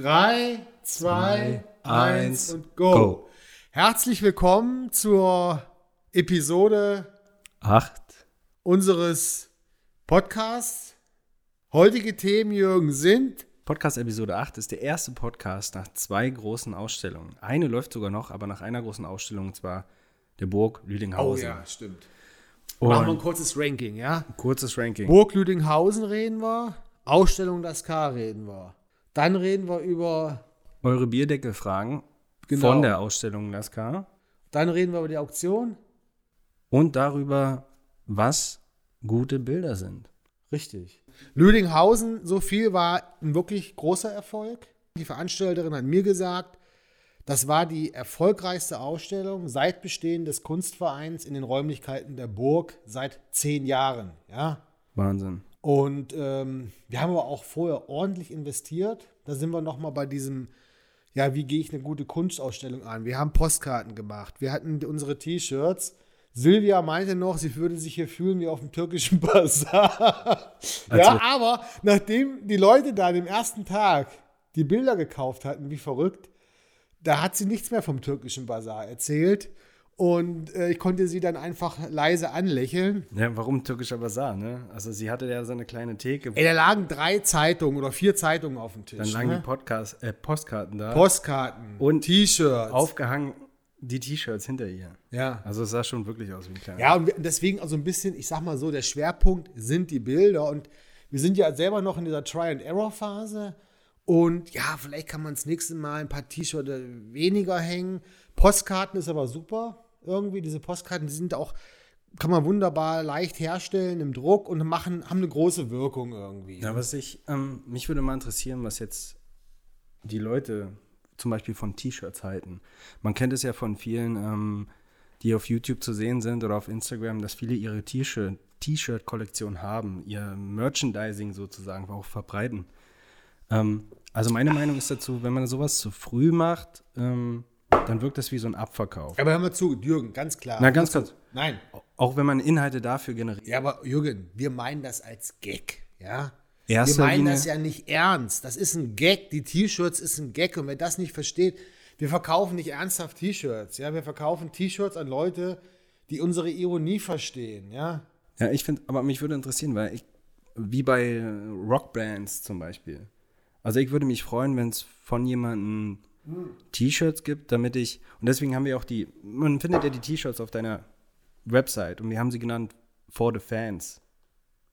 3, 2, 1 und go. go. Herzlich willkommen zur Episode 8 unseres Podcasts. Heutige Themen, Jürgen, sind Podcast Episode 8 ist der erste Podcast nach zwei großen Ausstellungen. Eine läuft sogar noch, aber nach einer großen Ausstellung, und zwar der Burg Lüdinghausen. Oh ja, stimmt. Und Machen wir ein kurzes Ranking, ja? Ein kurzes Ranking. Burg Lüdinghausen reden wir, Ausstellung Das K reden wir. Dann reden wir über eure Bierdeckelfragen genau. von der Ausstellung K. Dann reden wir über die Auktion. Und darüber, was gute Bilder sind. Richtig. Lüdinghausen, so viel war ein wirklich großer Erfolg. Die Veranstalterin hat mir gesagt, das war die erfolgreichste Ausstellung seit Bestehen des Kunstvereins in den Räumlichkeiten der Burg seit zehn Jahren. Ja? Wahnsinn. Und ähm, wir haben aber auch vorher ordentlich investiert. Da sind wir nochmal bei diesem, ja, wie gehe ich eine gute Kunstausstellung an? Wir haben Postkarten gemacht, wir hatten unsere T-Shirts. Silvia meinte noch, sie würde sich hier fühlen wie auf dem türkischen Bazar. ja, aber nachdem die Leute da dem ersten Tag die Bilder gekauft hatten, wie verrückt, da hat sie nichts mehr vom türkischen Bazar erzählt. Und äh, ich konnte sie dann einfach leise anlächeln. Ja, warum türkischer Bazar, ne? Also sie hatte ja so eine kleine Theke. Ey, da lagen drei Zeitungen oder vier Zeitungen auf dem Tisch. Dann lagen ne? die Podcast, äh, Postkarten da. Postkarten. Und T-Shirts. Aufgehangen die T-Shirts hinter ihr. Ja. Also es sah schon wirklich aus wie ein kleiner. Ja, und deswegen also ein bisschen, ich sag mal so, der Schwerpunkt sind die Bilder. Und wir sind ja selber noch in dieser Try-and-Error-Phase. Und ja, vielleicht kann man das nächste Mal ein paar T-Shirts weniger hängen. Postkarten ist aber super irgendwie. Diese Postkarten, die sind auch, kann man wunderbar leicht herstellen im Druck und machen, haben eine große Wirkung irgendwie. Ja, was ich, ähm, mich würde mal interessieren, was jetzt die Leute zum Beispiel von T-Shirts halten. Man kennt es ja von vielen, ähm, die auf YouTube zu sehen sind oder auf Instagram, dass viele ihre T-Shirt-Kollektion haben, ihr Merchandising sozusagen auch verbreiten. Ähm, also meine Meinung ist dazu, wenn man sowas zu früh macht, ähm, dann wirkt das wie so ein Abverkauf. Aber hör mal zu, Jürgen, ganz klar. Na, ganz kurz. Nein. Auch wenn man Inhalte dafür generiert. Ja, aber Jürgen, wir meinen das als Gag, ja? Erster wir meinen Linie. das ja nicht ernst. Das ist ein Gag. Die T-Shirts ist ein Gag. Und wer das nicht versteht, wir verkaufen nicht ernsthaft T-Shirts. Ja, wir verkaufen T-Shirts an Leute, die unsere Ironie verstehen. Ja, ja ich finde, aber mich würde interessieren, weil ich, wie bei Rockbands zum Beispiel. Also ich würde mich freuen, wenn es von jemandem T-Shirts gibt, damit ich, und deswegen haben wir auch die, man findet ja die T-Shirts auf deiner Website und wir haben sie genannt For the Fans.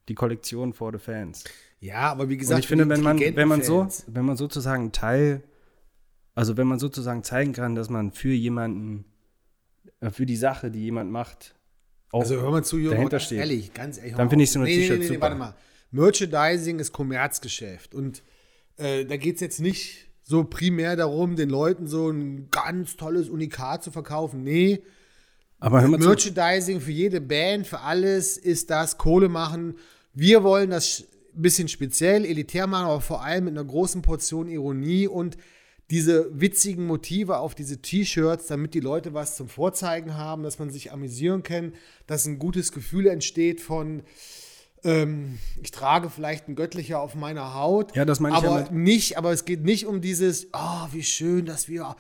Die Kollektion For the Fans. Ja, aber wie gesagt, und ich finde, wenn man, wenn man so, wenn man sozusagen Teil, also wenn man sozusagen zeigen kann, dass man für jemanden, äh, für die Sache, die jemand macht, auch also hör mal zu, Jürgen, dahinter steht. Ehrlich, ganz ehrlich. Dann finde ich so eine nee, T-Shirt nee, nee, super. Warte mal. Merchandising ist Kommerzgeschäft und äh, da geht es jetzt nicht so primär darum, den Leuten so ein ganz tolles Unikat zu verkaufen. Nee. Aber hör mal Merchandising zu. für jede Band, für alles ist das Kohle machen. Wir wollen das ein bisschen speziell, elitär machen, aber vor allem mit einer großen Portion Ironie und diese witzigen Motive auf diese T-Shirts, damit die Leute was zum Vorzeigen haben, dass man sich amüsieren kann, dass ein gutes Gefühl entsteht von, ähm, ich trage vielleicht ein Göttlicher auf meiner Haut. Ja, das meine ich aber ja nicht, aber es geht nicht um dieses, oh, wie schön, dass wir,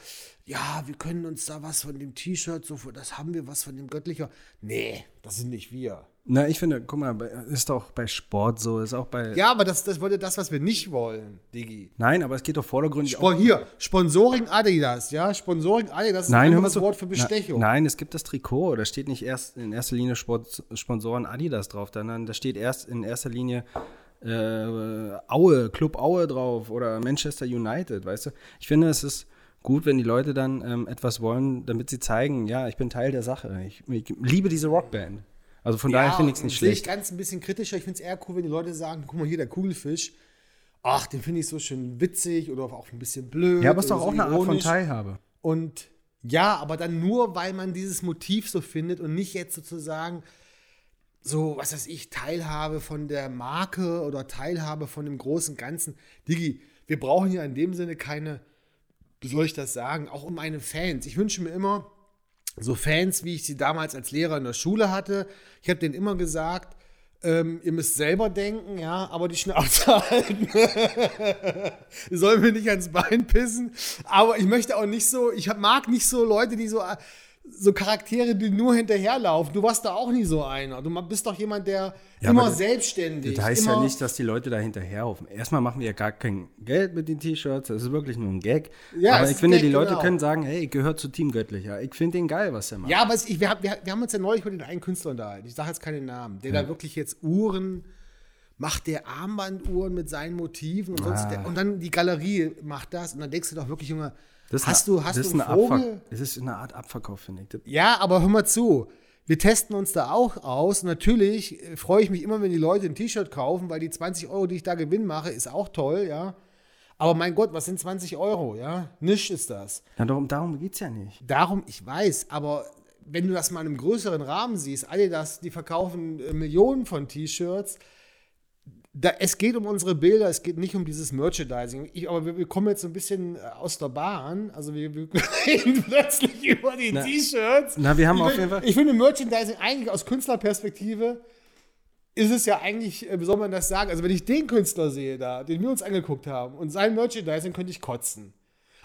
ja, wir können uns da was von dem T-Shirt, so, das haben wir was von dem Göttlicher. Nee, das sind nicht wir. Na, ich finde, guck mal, ist doch bei Sport so, ist auch bei. Ja, aber das, das wurde das, was wir nicht wollen, Digi. Nein, aber es geht doch vordergründig Spor auch. Hier, Sponsoring Adidas, ja, Sponsoring Adidas nein, ist das Wort für Bestechung. Na, nein, es gibt das Trikot, da steht nicht erst in erster Linie Sport, Sponsoren Adidas drauf, sondern da steht erst in erster Linie äh, Aue, Club Aue drauf oder Manchester United, weißt du? Ich finde, es ist gut, wenn die Leute dann ähm, etwas wollen, damit sie zeigen, ja, ich bin Teil der Sache. Ich, ich liebe diese Rockband. Also von ja, daher finde ich es nicht schlecht. Ich ganz ein bisschen kritischer. Ich finde es eher cool, wenn die Leute sagen, guck mal hier, der Kugelfisch. Ach, den finde ich so schön witzig oder auch ein bisschen blöd. Ja, aber es ist doch auch so eine Art von Teilhabe. Und ja, aber dann nur, weil man dieses Motiv so findet und nicht jetzt sozusagen so, was weiß ich, Teilhabe von der Marke oder Teilhabe von dem großen Ganzen. Digi, wir brauchen ja in dem Sinne keine, wie soll ich das sagen, auch um meine Fans. Ich wünsche mir immer, so Fans, wie ich sie damals als Lehrer in der Schule hatte. Ich habe denen immer gesagt, ähm, ihr müsst selber denken, ja, aber die Schnauze halten. Sollen wir nicht ans Bein pissen. Aber ich möchte auch nicht so, ich mag nicht so Leute, die so so Charaktere, die nur hinterherlaufen. Du warst da auch nie so einer. Du bist doch jemand, der ja, immer das, selbstständig. Das heißt ja nicht, dass die Leute da hinterherlaufen. Erstmal machen wir ja gar kein Geld mit den T-Shirts. Das ist wirklich nur ein Gag. Ja, aber ich finde, Gag, die Leute genau. können sagen, hey, ich gehöre zu Team Göttlicher. Ich finde den geil, was er macht. Ja, aber ich, wir, wir, wir, haben uns ja neulich mit den einen Künstler unterhalten. Ich sage jetzt keinen Namen. Der ja. da wirklich jetzt Uhren macht der Armbanduhren mit seinen Motiven und, sonst, ah. und dann die Galerie macht das und dann denkst du doch wirklich, Junge, das hast du, hast das du einen Vogel? Das ist eine Art Abverkauf, finde ich. Ja, aber hör mal zu. Wir testen uns da auch aus. Natürlich äh, freue ich mich immer, wenn die Leute ein T-Shirt kaufen, weil die 20 Euro, die ich da Gewinn mache, ist auch toll, ja. Aber mein Gott, was sind 20 Euro, ja? Nisch ist das. Ja, darum, darum geht es ja nicht. Darum, ich weiß, aber wenn du das mal in einem größeren Rahmen siehst, alle das, die verkaufen äh, Millionen von T-Shirts, da, es geht um unsere Bilder, es geht nicht um dieses Merchandising. Ich, aber wir, wir, kommen jetzt so ein bisschen äh, aus der Bahn. Also wir, wir reden plötzlich über die T-Shirts. Na, wir haben ich auf jeden Fall. Ich finde Merchandising eigentlich aus Künstlerperspektive ist es ja eigentlich, äh, wie soll man das sagen? Also wenn ich den Künstler sehe da, den wir uns angeguckt haben und sein Merchandising könnte ich kotzen.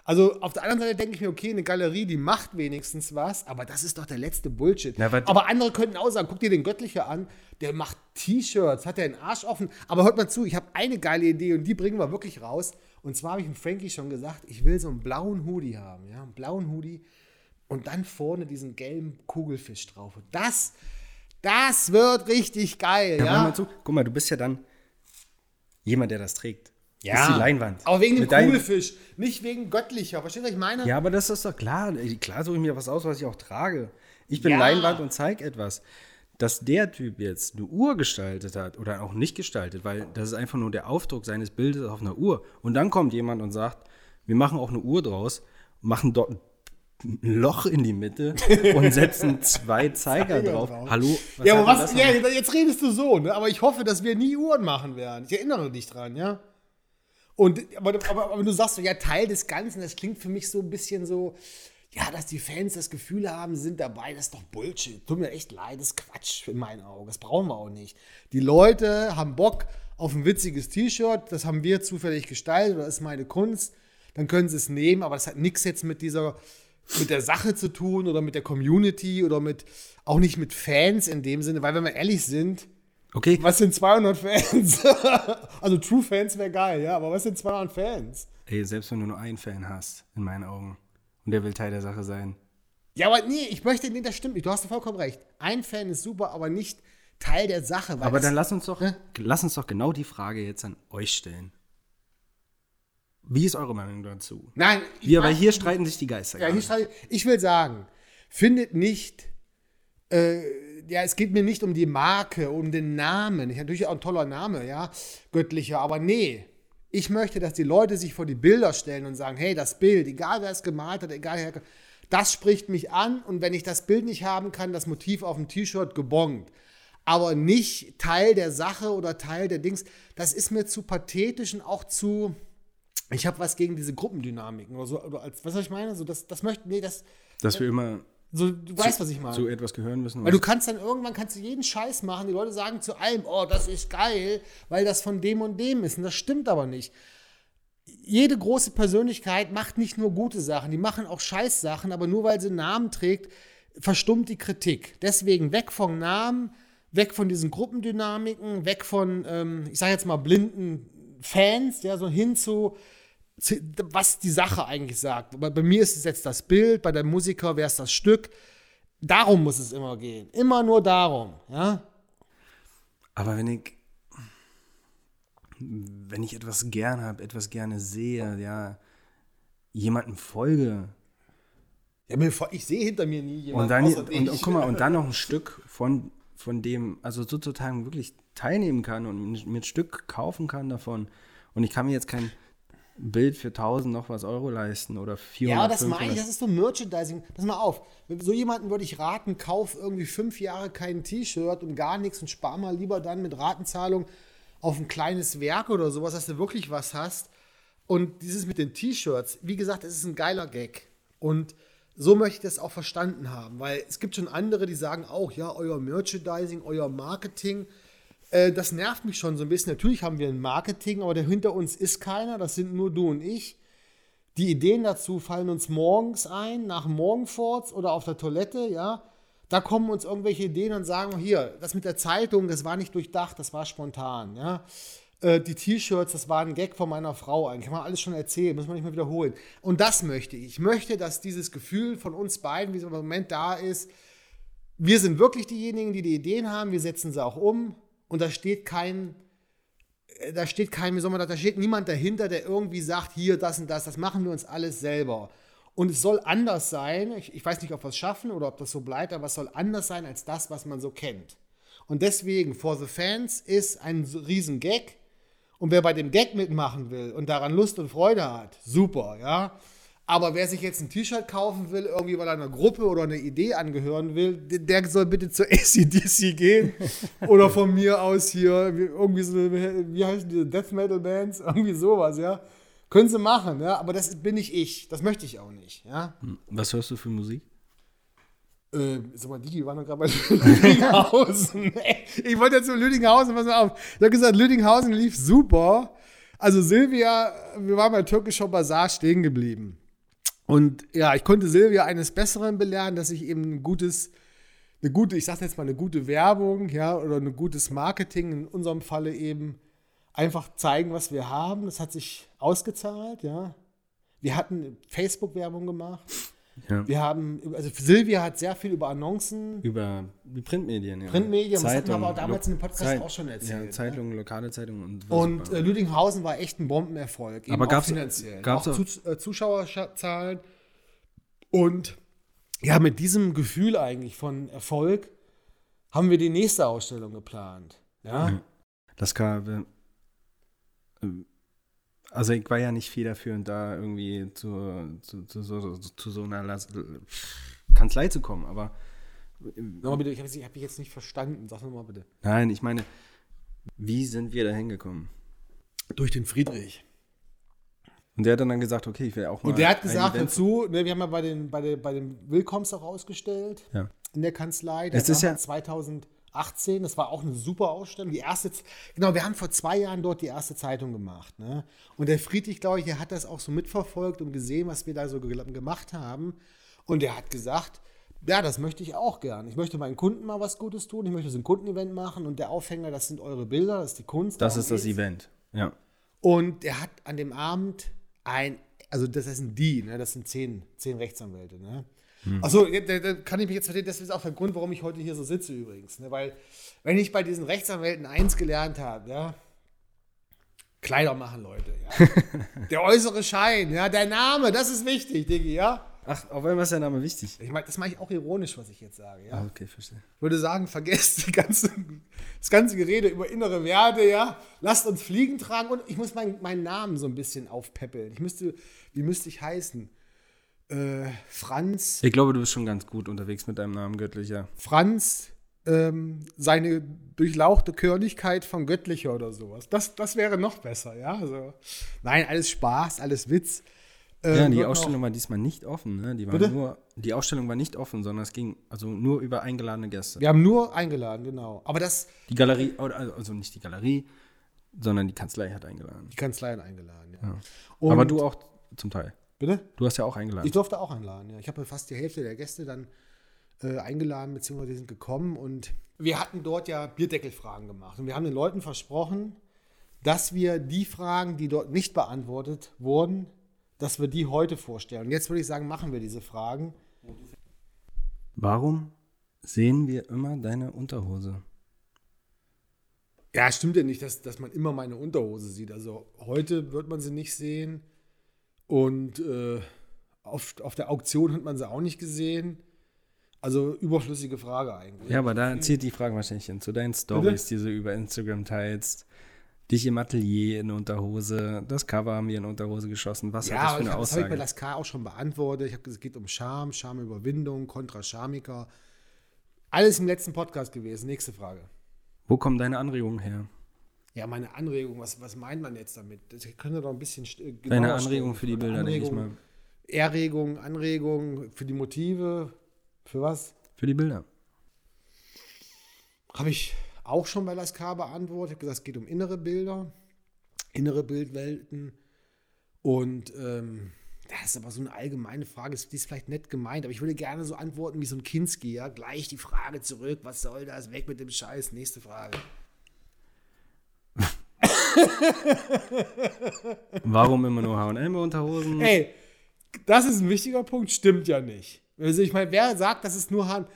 Also auf der anderen Seite denke ich mir, okay, eine Galerie, die macht wenigstens was, aber das ist doch der letzte Bullshit. Ja, aber andere könnten auch sagen, guck dir den Göttlicher an, der macht T-Shirts, hat er den Arsch offen. Aber hört mal zu, ich habe eine geile Idee und die bringen wir wirklich raus. Und zwar habe ich dem Frankie schon gesagt, ich will so einen blauen Hoodie haben, ja, einen blauen Hoodie und dann vorne diesen gelben Kugelfisch drauf. Und das, das wird richtig geil, ja. ja? Mal zu. Guck mal, du bist ja dann jemand, der das trägt. Ja. Ist die Leinwand. Aber wegen dem Kugelfisch, nicht wegen göttlicher. Verstehst du, was ich meine? Ja, aber das ist doch klar. Klar suche ich mir was aus, was ich auch trage. Ich bin ja. Leinwand und zeige etwas. Dass der Typ jetzt eine Uhr gestaltet hat oder auch nicht gestaltet, weil das ist einfach nur der Aufdruck seines Bildes auf einer Uhr. Und dann kommt jemand und sagt, wir machen auch eine Uhr draus, machen dort ein Loch in die Mitte und setzen zwei Zeiger, drauf. Hallo? ja, aber was? Ja, jetzt redest du so, ne? Aber ich hoffe, dass wir nie Uhren machen werden. Ich erinnere dich dran, ja? Und, aber, aber, aber du sagst so, ja, Teil des Ganzen, das klingt für mich so ein bisschen so, ja, dass die Fans das Gefühl haben, sind dabei, das ist doch Bullshit. Tut mir echt leid, das ist Quatsch in meinen Augen. Das brauchen wir auch nicht. Die Leute haben Bock auf ein witziges T-Shirt, das haben wir zufällig gestaltet oder ist meine Kunst. Dann können sie es nehmen, aber das hat nichts jetzt mit dieser, mit der Sache zu tun oder mit der Community oder mit, auch nicht mit Fans in dem Sinne, weil wenn wir ehrlich sind, Okay. Was sind 200 Fans? also True Fans wäre geil, ja, aber was sind 200 Fans? Ey, selbst wenn du nur einen Fan hast, in meinen Augen, und der will Teil der Sache sein. Ja, aber nee, ich möchte, nee, das stimmt nicht. Du hast vollkommen recht. Ein Fan ist super, aber nicht Teil der Sache. aber dann lass uns doch, lass uns doch genau die Frage jetzt an euch stellen. Wie ist eure Meinung dazu? Nein, wir, weil hier streiten sich die Geister. Ja, hier streiten, ich will sagen, findet nicht äh, ja, es geht mir nicht um die Marke, um den Namen. Ich natürlich auch ein toller Name, ja, göttlicher, aber nee. Ich möchte, dass die Leute sich vor die Bilder stellen und sagen, hey, das Bild, egal wer es gemalt hat, egal wer, das spricht mich an und wenn ich das Bild nicht haben kann, das Motiv auf dem T-Shirt gebongt. Aber nicht Teil der Sache oder Teil der Dings. Das ist mir zu pathetisch und auch zu. Ich habe was gegen diese Gruppendynamiken oder so. Oder als, was ich meine? So, das, das möchte. Nee, das. Dass wir immer so, du weißt, was ich meine. Zu etwas gehören müssen. Weil du kannst dann irgendwann kannst du jeden Scheiß machen. Die Leute sagen zu allem, oh, das ist geil, weil das von dem und dem ist. Und das stimmt aber nicht. Jede große Persönlichkeit macht nicht nur gute Sachen, die machen auch Scheißsachen, aber nur weil sie einen Namen trägt, verstummt die Kritik. Deswegen weg vom Namen, weg von diesen Gruppendynamiken, weg von, ähm, ich sage jetzt mal, blinden Fans, ja, so hin zu, was die Sache eigentlich sagt. Bei, bei mir ist es jetzt das Bild, bei der Musiker wäre es das Stück. Darum muss es immer gehen. Immer nur darum, ja. Aber wenn ich, wenn ich etwas gern habe, etwas gerne sehe, ja, jemanden folge. Ja, ich sehe hinter mir nie jemanden. Und dann, und, und, guck mal, und dann noch ein Stück von, von dem, also sozusagen wirklich teilnehmen kann und mir ein Stück kaufen kann davon. Und ich kann mir jetzt kein Bild für 1000 noch was Euro leisten oder 400 Ja, das 500. meine ich, das ist so Merchandising. Pass mal auf, so jemanden würde ich raten, kauf irgendwie fünf Jahre kein T-Shirt und gar nichts und spar mal lieber dann mit Ratenzahlung auf ein kleines Werk oder sowas, dass du wirklich was hast. Und dieses mit den T-Shirts, wie gesagt, es ist ein geiler Gag. Und so möchte ich das auch verstanden haben, weil es gibt schon andere, die sagen auch, ja, euer Merchandising, euer Marketing, Äh, das nervt mich schon so ein bisschen. Natürlich haben wir ein Marketing, aber der hinter uns ist keiner. Das sind nur du und ich. Die Ideen dazu fallen uns morgens ein, nach Morgenforts oder auf der Toilette, ja. Da kommen uns irgendwelche Ideen und sagen, hier, das mit der Zeitung, das war nicht durchdacht, das war spontan, ja. Äh, die T-Shirts, das war ein Gag von meiner Frau eigentlich. Kann man alles schon erzählen, muss man nicht mehr wiederholen. Und das möchte ich. Ich möchte, dass dieses Gefühl von uns beiden, wie es im Moment da ist, wir sind wirklich diejenigen, die die Ideen haben, wir setzen sie auch um und da steht kein, äh, da steht kein, wie soll man das, da steht niemand dahinter, der irgendwie sagt, hier, das und das, das machen wir uns alles selber. Und es soll anders sein, ich, ich weiß nicht, ob wir es schaffen oder ob das so bleibt, aber es soll anders sein als das, was man so kennt. Und deswegen, For the Fans ist ein riesen Gag. Und wer bei dem Gag mitmachen will und daran Lust und Freude hat, super, ja. Aber wer sich jetzt ein T-Shirt kaufen will, irgendwie weil er einer Gruppe oder einer Idee angehören will, der soll bitte zur ACDC gehen. oder von mir aus hier, irgendwie so, wie heißen diese Death Metal Bands? Irgendwie sowas, ja. Können sie machen, ja. Aber das bin nicht ich. Das möchte ich auch nicht, ja. Hm, was hörst du für Musik? Äh, sag mal, Digi war noch gerade bei Lüdinghausen. ich wollte jetzt zu Lüdinghausen, pass mal auf. Ich habe gesagt, Lüdinghausen lief super. Also Silvia, wir waren bei Türkischer Bazaar stehen geblieben. Und ja, ich konnte Silvia eines Besseren belehren, dass ich eben ein gutes, eine gute, ich sage jetzt mal eine gute Werbung, ja, oder ein gutes Marketing, in unserem Falle eben einfach zeigen, was wir haben. Das hat sich ausgezahlt, ja. Wir hatten Facebook-Werbung gemacht. Ja. Wir haben, also Silvia hat sehr viel über Annoncen. Über die Printmedien, ja. Printmedien, Zeitung, das hatten wir aber damals in dem Podcast Zeit, auch schon erzählt. Ja? Zeitungen, ne? lokale Zeitungen und Und äh, Lüdinghausen war echt ein Bombenerfolg. aber gab es finanziell. Gab's auch, auch äh, Zuschauerzahlen. Und ja, mit diesem Gefühl eigentlich von Erfolg haben wir die nächste Ausstellung geplant. Ja. Das kam, äh, also ich war ja nicht viel dafür und da irgendwie zu, zu, zu, so, zu so einer Las Kanzlei zu kommen, aber. Nochmal bitte, ich habe hab dich jetzt nicht verstanden. Sag nochmal bitte. Nein, ich meine, wie sind wir da hingekommen? Durch den Friedrich. Und der hat dann gesagt, okay, ich will auch mal. Und der hat gesagt dazu, ne, wir haben ja bei den, bei, den, bei den Willkommens auch ausgestellt ja. in der Kanzlei. Es ist ja 2000 18. Das war auch eine super Ausstellung. Die erste, genau, wir haben vor zwei Jahren dort die erste Zeitung gemacht. Ne? Und der Friedrich, glaube ich, der hat das auch so mitverfolgt und gesehen, was wir da so gemacht haben. Und der hat gesagt, ja, das möchte ich auch gern. Ich möchte meinen Kunden mal was Gutes tun. Ich möchte so ein Kundenevent machen und der Aufhänger, das sind eure Bilder, das ist die Kunst. Das ist das Event, ja. Und er hat an dem Abend ein, also das sind die, ne? das sind zehn, zehn Rechtsanwälte, ne? Hm. Achso, da, da, kann ich mich jetzt verstehen, das ist auch der Grund, warum ich heute hier so sitze übrigens. Ne? Weil, wenn ich bei diesen Rechtsanwälten eins gelernt habe, ja, Kleider machen, Leute. Ja. der äußere Schein, ja, der Name, das ist wichtig, Diggi, ja. Ach, auf einmal ist der Name wichtig. Ich meine, das mache ich auch ironisch, was ich jetzt sage, ja. Ah, okay, verstehe. Ich würde sagen, vergesst ganze, das ganze Gerede über innere Werte, ja. Lasst uns Fliegen tragen und ich muss mein, meinen Namen so ein bisschen aufpäppeln. Ich müsste, wie müsste ich heißen? Äh, Franz. Ich glaube, du bist schon ganz gut unterwegs mit deinem Namen Göttlicher. Franz, ähm, seine durchlauchte Körnigkeit von Göttlicher oder sowas. Das, das wäre noch besser, ja. Also, nein, alles Spaß, alles Witz. Ähm, ja, die Ausstellung war diesmal nicht offen, ne? Die, war nur, die Ausstellung war nicht offen, sondern es ging also nur über eingeladene Gäste. Wir haben nur eingeladen, genau. Aber das. Die Galerie, also nicht die Galerie, sondern die Kanzlei hat eingeladen. Die Kanzlei hat eingeladen, ja. ja. Aber du auch zum Teil. Bitte? Du hast ja auch eingeladen. Ich durfte auch einladen, ja. Ich habe fast die Hälfte der Gäste dann äh, eingeladen, beziehungsweise die sind gekommen und wir hatten dort ja Bierdeckelfragen gemacht. Und wir haben den Leuten versprochen, dass wir die Fragen, die dort nicht beantwortet wurden, dass wir die heute vorstellen. Und jetzt würde ich sagen, machen wir diese Fragen. Warum sehen wir immer deine Unterhose? Ja, stimmt ja nicht, dass, dass man immer meine Unterhose sieht. Also heute wird man sie nicht sehen. Und äh, auf, auf der Auktion hat man sie auch nicht gesehen. Also überflüssige Frage eigentlich. Ja, aber da zieht die Frage wahrscheinlich hin. Zu deinen Stories, die du über Instagram teilst. Dich im Atelier in Unterhose. Das Cover haben wir in Unterhose geschossen. Was ja, hat das für eine hab, Aussage? Das habe ich bei Lascar auch schon beantwortet. Ich habe gesagt, es geht um Charme, Charmeüberwindung, Kontra Charmiker. Alles im letzten Podcast gewesen. Nächste Frage. Wo kommen deine Anregungen her? Ja, meine Anregung, was, was meint man jetzt damit? Das können wir doch ein bisschen äh, Deine Anregung für die Bilder, Anregung, denke ich mal. Erregung, Anregung für die Motive, für was? Für die Bilder. Habe ich auch schon bei Lascar beantwortet. Ich habe gesagt, es geht um innere Bilder, innere Bildwelten. Und ähm, das ist aber so eine allgemeine Frage, die ist vielleicht nett gemeint, aber ich würde gerne so antworten wie so ein Kinski, ja. Gleich die Frage zurück, was soll das? Weg mit dem Scheiß. Nächste Frage. Warum immer nur H&M-Unterhosen? Ey, das ist ein wichtiger Punkt, stimmt ja nicht. Also ich meine, wer sagt, das ist nur H&M?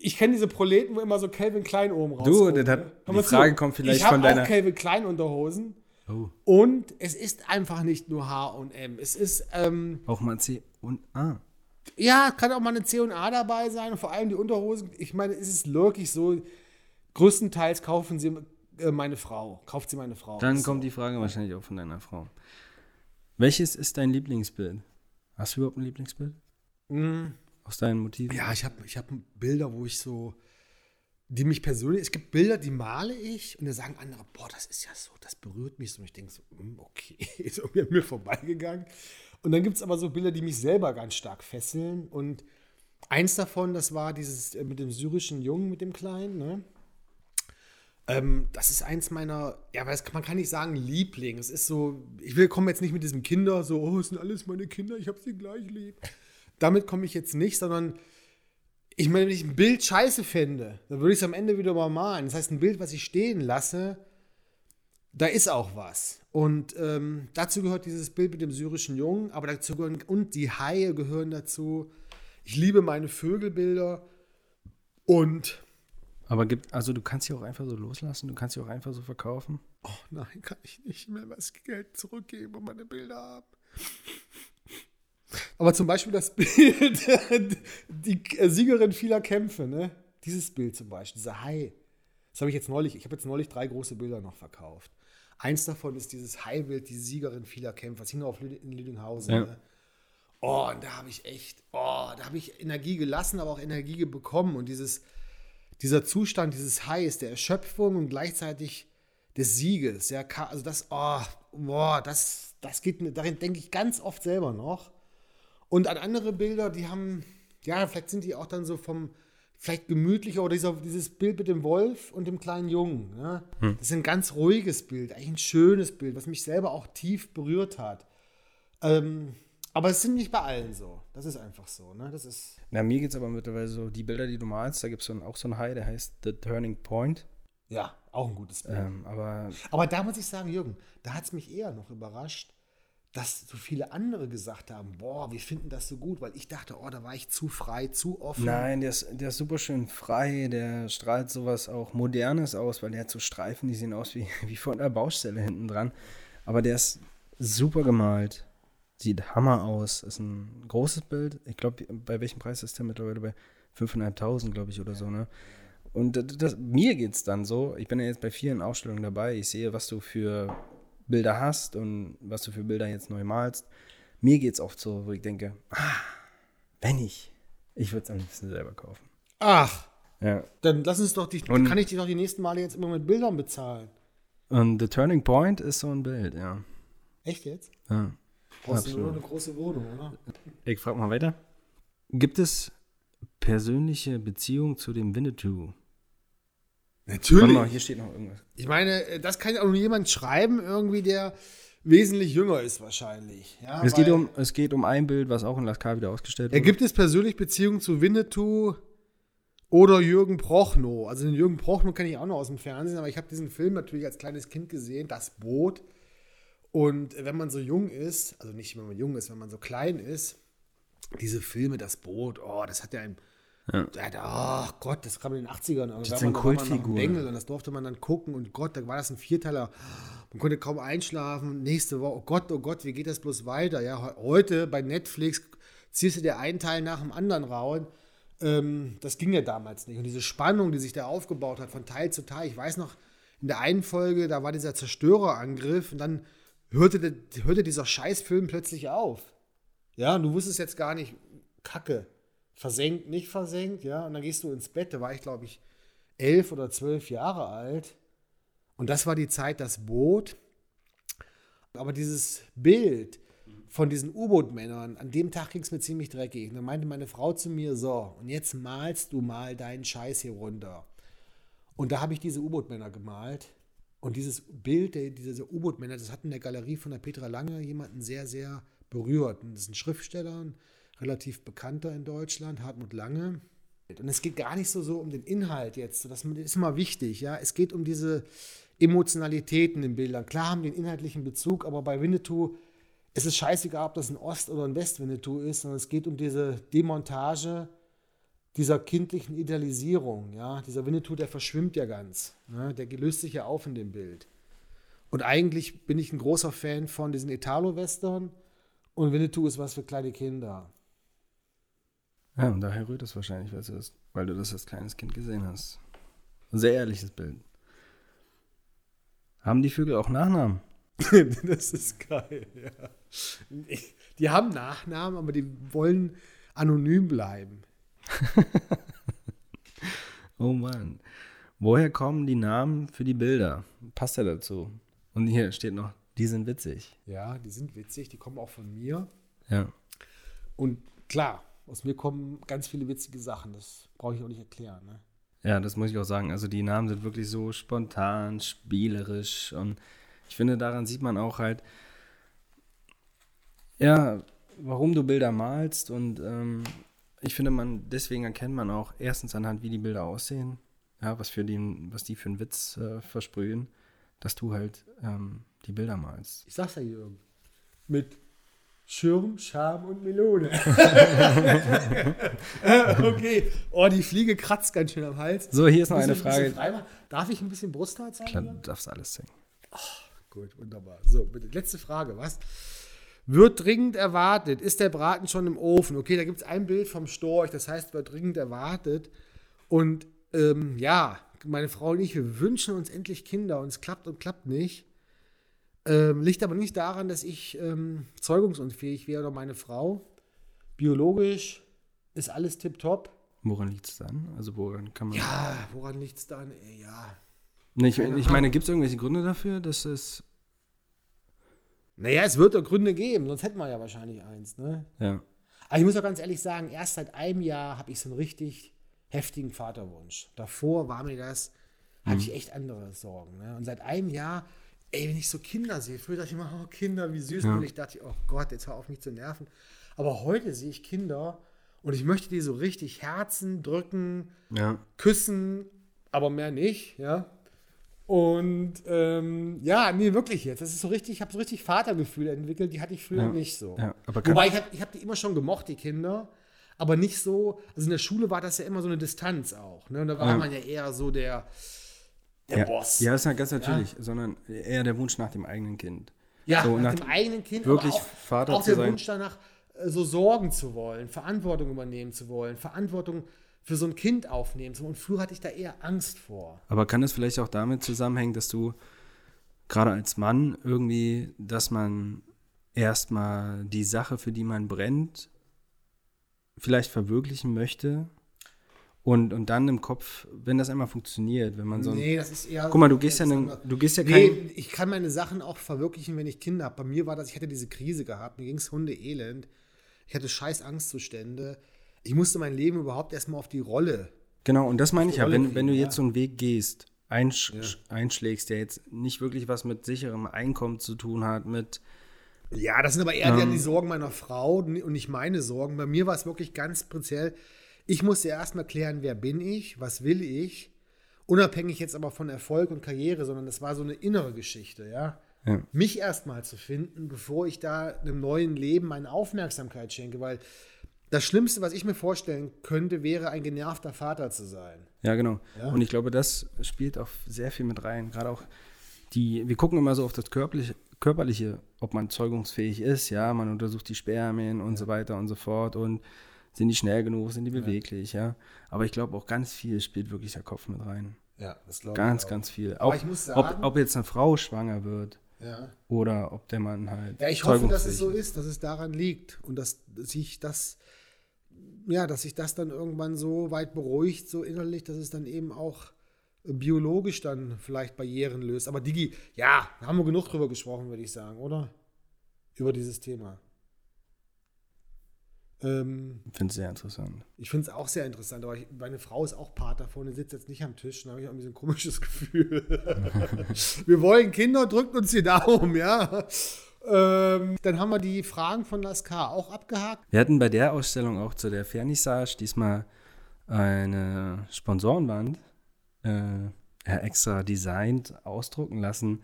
Ich kenne diese Proleten, wo immer so Calvin Klein oben raus. Du, das hat, die Frage kommt vielleicht ich von deiner... Ich habe auch Calvin Klein Unterhosen. Oh. Und es ist einfach nicht nur H&M. Es ist... Ähm, auch mal C und A. Ja, kann auch mal eine C und A dabei sein. Und vor allem die Unterhosen. Ich meine, es ist wirklich so, größtenteils kaufen sie äh, meine Frau. Kauft sie meine Frau. Dann kommt die Frage wahrscheinlich auch von deiner Frau. Welches ist dein Lieblingsbild? Hast du überhaupt ein Lieblingsbild? Mm. Aus deinen Motiven? Ja, ich habe ich hab Bilder, wo ich so, die mich persönlich, es gibt Bilder, die male ich und da sagen andere, boah, das ist ja so, das berührt mich so. Und ich denke so, mm, okay, ist irgendwie an mir vorbeigegangen. Und dann gibt es aber so Bilder, die mich selber ganz stark fesseln. Und eins davon, das war dieses äh, mit dem syrischen Jungen, mit dem Kleinen, ne? Ähm, das ist eins meiner, ja, weil man kann nicht sagen Liebling. Es ist so, ich will komme jetzt nicht mit diesem Kinder, so, oh, es sind alles meine Kinder, ich habe sie gleich lieb. Damit komme ich jetzt nicht, sondern ich meine, wenn ich ein Bild scheiße fände, dann würde ich es am Ende wieder mal malen. Das heißt, ein Bild, was ich stehen lasse, da ist auch was. Und ähm, dazu gehört dieses Bild mit dem syrischen Jungen, aber dazu gehören, und die Haie gehören dazu. Ich liebe meine Vögelbilder und aber gibt, also du kannst sie auch einfach so loslassen, du kannst sie auch einfach so verkaufen. Oh nein, kann ich nicht mehr was Geld zurückgeben und meine Bilder haben. Aber zum Beispiel das Bild, die Siegerin vieler Kämpfe, ne? Dieses Bild zum Beispiel, dieser Hai. Das habe ich jetzt neulich, ich habe jetzt neulich drei große Bilder noch verkauft. Eins davon ist dieses Hai-Bild, die Siegerin vieler Kämpfe. Das hing auf in Lüdinghausen. Ja. Ne? Oh, und da habe ich echt, oh, da habe ich Energie gelassen, aber auch Energie bekommen. Und dieses, dieser Zustand dieses Highs, der Erschöpfung und gleichzeitig des Sieges, ja, also das, oh, boah, das, das geht mir, darin denke ich ganz oft selber noch. Und an andere Bilder, die haben, ja, vielleicht sind die auch dann so vom, vielleicht gemütlicher oder dieser, dieses Bild mit dem Wolf und dem kleinen Jungen. Ja? Hm. Das ist ein ganz ruhiges Bild, eigentlich ein schönes Bild, was mich selber auch tief berührt hat. Ähm, aber es sind nicht bei allen so. Das ist einfach so. Ne? Das ist Na, mir geht es aber mittlerweile so, die Bilder, die du malst, da gibt es auch so ein High, der heißt The Turning Point. Ja, auch ein gutes Bild. Ähm, aber, aber da muss ich sagen, Jürgen, da hat es mich eher noch überrascht, dass so viele andere gesagt haben, boah, wir finden das so gut, weil ich dachte, oh, da war ich zu frei, zu offen. Nein, der ist, der ist super schön frei, der strahlt sowas auch Modernes aus, weil der hat so Streifen, die sehen aus wie, wie von der Baustelle hinten dran. Aber der ist super gemalt. Sieht Hammer aus. Ist ein großes Bild. Ich glaube, bei welchem Preis ist der mittlerweile? Bei 5.500, glaube ich, oder so, ne? Und das, das, mir geht es dann so, ich bin ja jetzt bei vielen Ausstellungen dabei, ich sehe, was du für Bilder hast und was du für Bilder jetzt neu malst. Mir geht es oft so, wo ich denke, ah, wenn ich, ich würde es am liebsten selber kaufen. Ach, ja. dann lass uns doch die, und, kann ich dich doch die nächsten Male jetzt immer mit Bildern bezahlen. Und The Turning Point ist so ein Bild, ja. Echt jetzt? Ja. Brauchst du nur eine große Wohnung, oder? Ich frage mal weiter. Gibt es persönliche Beziehung zu dem Winnetou? Natürlich. Mal, hier steht noch irgendwas. Ich meine, äh, das kann ja auch nur jemand schreiben, irgendwie, der wesentlich jünger ist wahrscheinlich. Ja, es, geht um, es geht um ein Bild, was auch in Lascar wieder ausgestellt wurde. Gibt es persönlich Beziehungen zu Winnetou oder Jürgen Prochnow? Also den Jürgen Prochnow kenne ich auch noch aus dem Fernsehen, aber ich habe diesen Film natürlich als kleines Kind gesehen, Das Boot. Und wenn man so jung ist, also nicht wenn man jung ist, wenn man so klein ist, diese Filme, das Boot, oh, das hat ja ein, ja. oh Gott, das kam in den 80ern. Also das ist eine Kultfigur. Bengel und das durfte man dann gucken und Gott, da war das ein Vierteiler. Man konnte kaum einschlafen. Nächste Woche, oh Gott, oh Gott, wie geht das bloß weiter? Ja, heute bei Netflix ziehst du dir einen Teil nach dem anderen raus. Ähm, das ging ja damals nicht. Und diese Spannung, die sich da aufgebaut hat von Teil zu Teil, ich weiß noch, in der einen Folge, da war dieser Zerstörerangriff und dann hörte, hörte dieser Scheißfilm plötzlich auf. Ja, du wusstest jetzt gar nicht, Kacke, versenkt, nicht versenkt, ja, und dann gehst du ins Bett, da war ich, glaube ich, elf oder zwölf Jahre alt. Und das war die Zeit, das Boot. Aber dieses Bild von diesen U-Boot-Männern, an dem Tag ging es mir ziemlich dreckig. Und dann meinte meine Frau zu mir, so, und jetzt malst du mal deinen Scheiß hier runter. Und da habe ich diese U-Boot-Männer gemalt. Und dieses Bild, der, dieser U-Boot-Männer, das hat in der Galerie von der Petra Lange jemanden sehr, sehr berührt. Und das ist ein Schriftsteller, ein relativ bekannter in Deutschland, Hartmut Lange. Und es geht gar nicht so, so um den Inhalt jetzt. Das ist immer wichtig. Ja? Es geht um diese Emotionalitäten in Bildern. Klar haben die einen inhaltlichen Bezug, aber bei Winnetou ist es scheißegal, ob das ein Ost- oder ein West-Winnetou ist, sondern es geht um diese Demontage dieser kindlichen Idealisierung. Ja? Dieser Winnetou, der verschwimmt ja ganz. Ne? Der löst sich ja auf in dem Bild. Und eigentlich bin ich ein großer Fan von diesen Italo-Western und Winnetou ist was für kleine Kinder. Ja, und daher rührt es wahrscheinlich, weil du, das, weil du das als kleines Kind gesehen hast. Ein sehr ehrliches Bild. Haben die Vögel auch Nachnamen? das ist geil, ja. Die haben Nachnamen, aber die wollen anonym bleiben. oh Mann. Woher kommen die Namen für die Bilder? Passt ja dazu. Und hier steht noch, die sind witzig. Ja, die sind witzig, die kommen auch von mir. Ja. Und klar, aus mir kommen ganz viele witzige Sachen. Das brauche ich auch nicht erklären. Ne? Ja, das muss ich auch sagen. Also die Namen sind wirklich so spontan, spielerisch und ich finde, daran sieht man auch halt, ja, warum du Bilder malst und ähm, ich finde, man, deswegen erkennt man auch erstens anhand, wie die Bilder aussehen, ja, was für den, was die für einen Witz äh, versprühen, dass du halt ähm, die Bilder malst. Ich sag's ja, Jürgen. Mit Schirm, Scham und Melone. okay. Oh, die Fliege kratzt ganz schön am Hals. So, hier ist noch eine Frage. Darf ich ein bisschen Brusthaar zeigen? Klar, du darfst alles zeigen. Oh, gut, wunderbar. So, bitte, letzte Frage, was? Wird dringend erwartet. Ist der Braten schon im Ofen? Okay, da gibt es ein Bild vom Storch, das heißt, wird dringend erwartet. Und ähm, ja, meine Frau und ich, wir wünschen uns endlich Kinder und es klappt und klappt nicht. Ähm, liegt aber nicht daran, dass ich ähm, zeugungsunfähig wäre oder meine Frau. Biologisch ist alles tipptopp. Woran liegt es dann? Also woran kann man. Ja, woran liegt es dann? Ja. Ich, ich meine, gibt es irgendwelche Gründe dafür, dass es. Naja, es wird doch Gründe geben, sonst hätten wir ja wahrscheinlich eins, ne? Ja. Aber ich muss auch ganz ehrlich sagen, erst seit einem Jahr habe ich so einen richtig heftigen Vaterwunsch. Davor war mir das, hatte ich echt andere Sorgen. Ne? Und seit einem Jahr ey, wenn ich so Kinder sehe, früher dachte ich immer, oh, Kinder, wie süß. Ja. Und ich dachte, oh Gott, jetzt hör auf mich zu nerven. Aber heute sehe ich Kinder und ich möchte die so richtig Herzen drücken, ja. küssen, aber mehr nicht, ja. Und ähm, ja, nee, wirklich jetzt. Das ist so richtig, ich habe so richtig Vatergefühle entwickelt, die hatte ich früher ja. nicht so. Ja, Wobei ich habe ich hab die immer schon gemocht, die Kinder, aber nicht so, also in der Schule war das ja immer so eine Distanz auch. Ne? Und da war ja. man ja eher so der, der ja, Boss. Ja, ist ja ganz natürlich, sondern eher der Wunsch nach dem eigenen Kind. Ja, so, nach, nach, dem eigenen Kind. Wirklich auch, Vater auch zu der sein. Wunsch danach, äh, so sorgen zu wollen, Verantwortung übernehmen zu wollen, Verantwortung für so ein Kind aufnehmen. Und früher hatte ich da eher Angst vor. Aber kann das vielleicht auch damit zusammenhängen, dass du gerade als Mann irgendwie, dass man erstmal die Sache, für die man brennt, vielleicht verwirklichen möchte und, und dann im Kopf, wenn das einmal funktioniert, wenn man so. Nee, das ist eher. Guck mal, du gehst ja, ne, du gehst ja nee, kein. ich kann meine Sachen auch verwirklichen, wenn ich Kinder habe. Bei mir war das, ich hatte diese Krise gehabt, mir ging es Hundeelend. Ich hatte scheiß Angstzustände. Ich musste mein Leben überhaupt erstmal auf die Rolle. Genau, und das meine ich ja, wenn, wenn du jetzt so einen Weg gehst, einsch ja. einschlägst, der jetzt nicht wirklich was mit sicherem Einkommen zu tun hat, mit. Ja, das sind aber eher ähm, die Sorgen meiner Frau und nicht meine Sorgen. Bei mir war es wirklich ganz speziell ich musste erstmal klären, wer bin ich, was will ich, unabhängig jetzt aber von Erfolg und Karriere, sondern das war so eine innere Geschichte, ja. ja. Mich erstmal zu finden, bevor ich da einem neuen Leben meine Aufmerksamkeit schenke, weil das Schlimmste, was ich mir vorstellen könnte, wäre ein genervter Vater zu sein. Ja, genau. Ja? Und ich glaube, das spielt auch sehr viel mit rein. Gerade auch die, wir gucken immer so auf das körperliche, körperliche, ob man zeugungsfähig ist, ja, man untersucht die Spermien und ja. so weiter und so fort und sind die schnell genug, sind die beweglich, ja. ja? Aber ich glaube auch ganz viel spielt wirklich der Kopf mit rein. Ja, das glaube ich. Ganz, ganz viel. auch, ich muss sagen, ob, ob jetzt eine Frau schwanger wird ja. oder ob der Mann halt. Ja, ich hoffe, dass es so ist, dass es daran liegt und dass sich das, ja, dass sich das dann irgendwann so weit beruhigt, so innerlich, dass es dann eben auch biologisch dann vielleicht Barrieren löst. Aber Digi, ja, da haben wir genug drüber gesprochen, würde ich sagen, oder? Über dieses Thema. Ähm, Ich finde es sehr interessant. ich finde es auch sehr interessant, aber ich, meine Frau ist auch Part davon, die sitzt jetzt nicht am Tisch, da habe ich auch ein bisschen ein komisches Gefühl. wir wollen Kinder, drückt uns die Daumen, ja. Ähm, dann haben wir die Fragen von Laskar auch abgehakt. Wir hatten bei der Ausstellung auch zu der Vernissage diesmal eine Sponsorenwand äh, extra designt, ausdrucken lassen,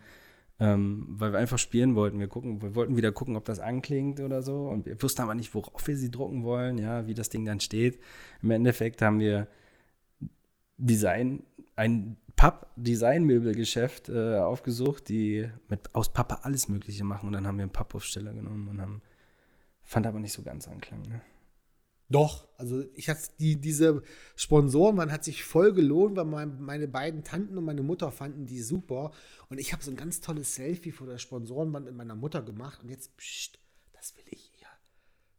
ähm, weil wir einfach spielen wollten. Wir, gucken, wir wollten wieder gucken, ob das anklingt oder so. Und wir wussten aber nicht, worauf wir sie drucken wollen, ja, wie das Ding dann steht. Im Endeffekt haben wir Design, ein Papp-Designmöbelgeschäft äh, aufgesucht, die mit, aus Pappe alles Mögliche machen. Und dann haben wir einen Pappaufsteller genommen und haben, fand aber nicht so ganz Anklang. Ne? Doch, also ich hatte die, diese Sponsoren, man hat sich voll gelohnt, weil mein, meine beiden Tanten und meine Mutter fanden die super. Und ich habe so ein ganz tolles Selfie vor der Sponsorenwand mit meiner Mutter gemacht. Und jetzt, pst, das will ich ihr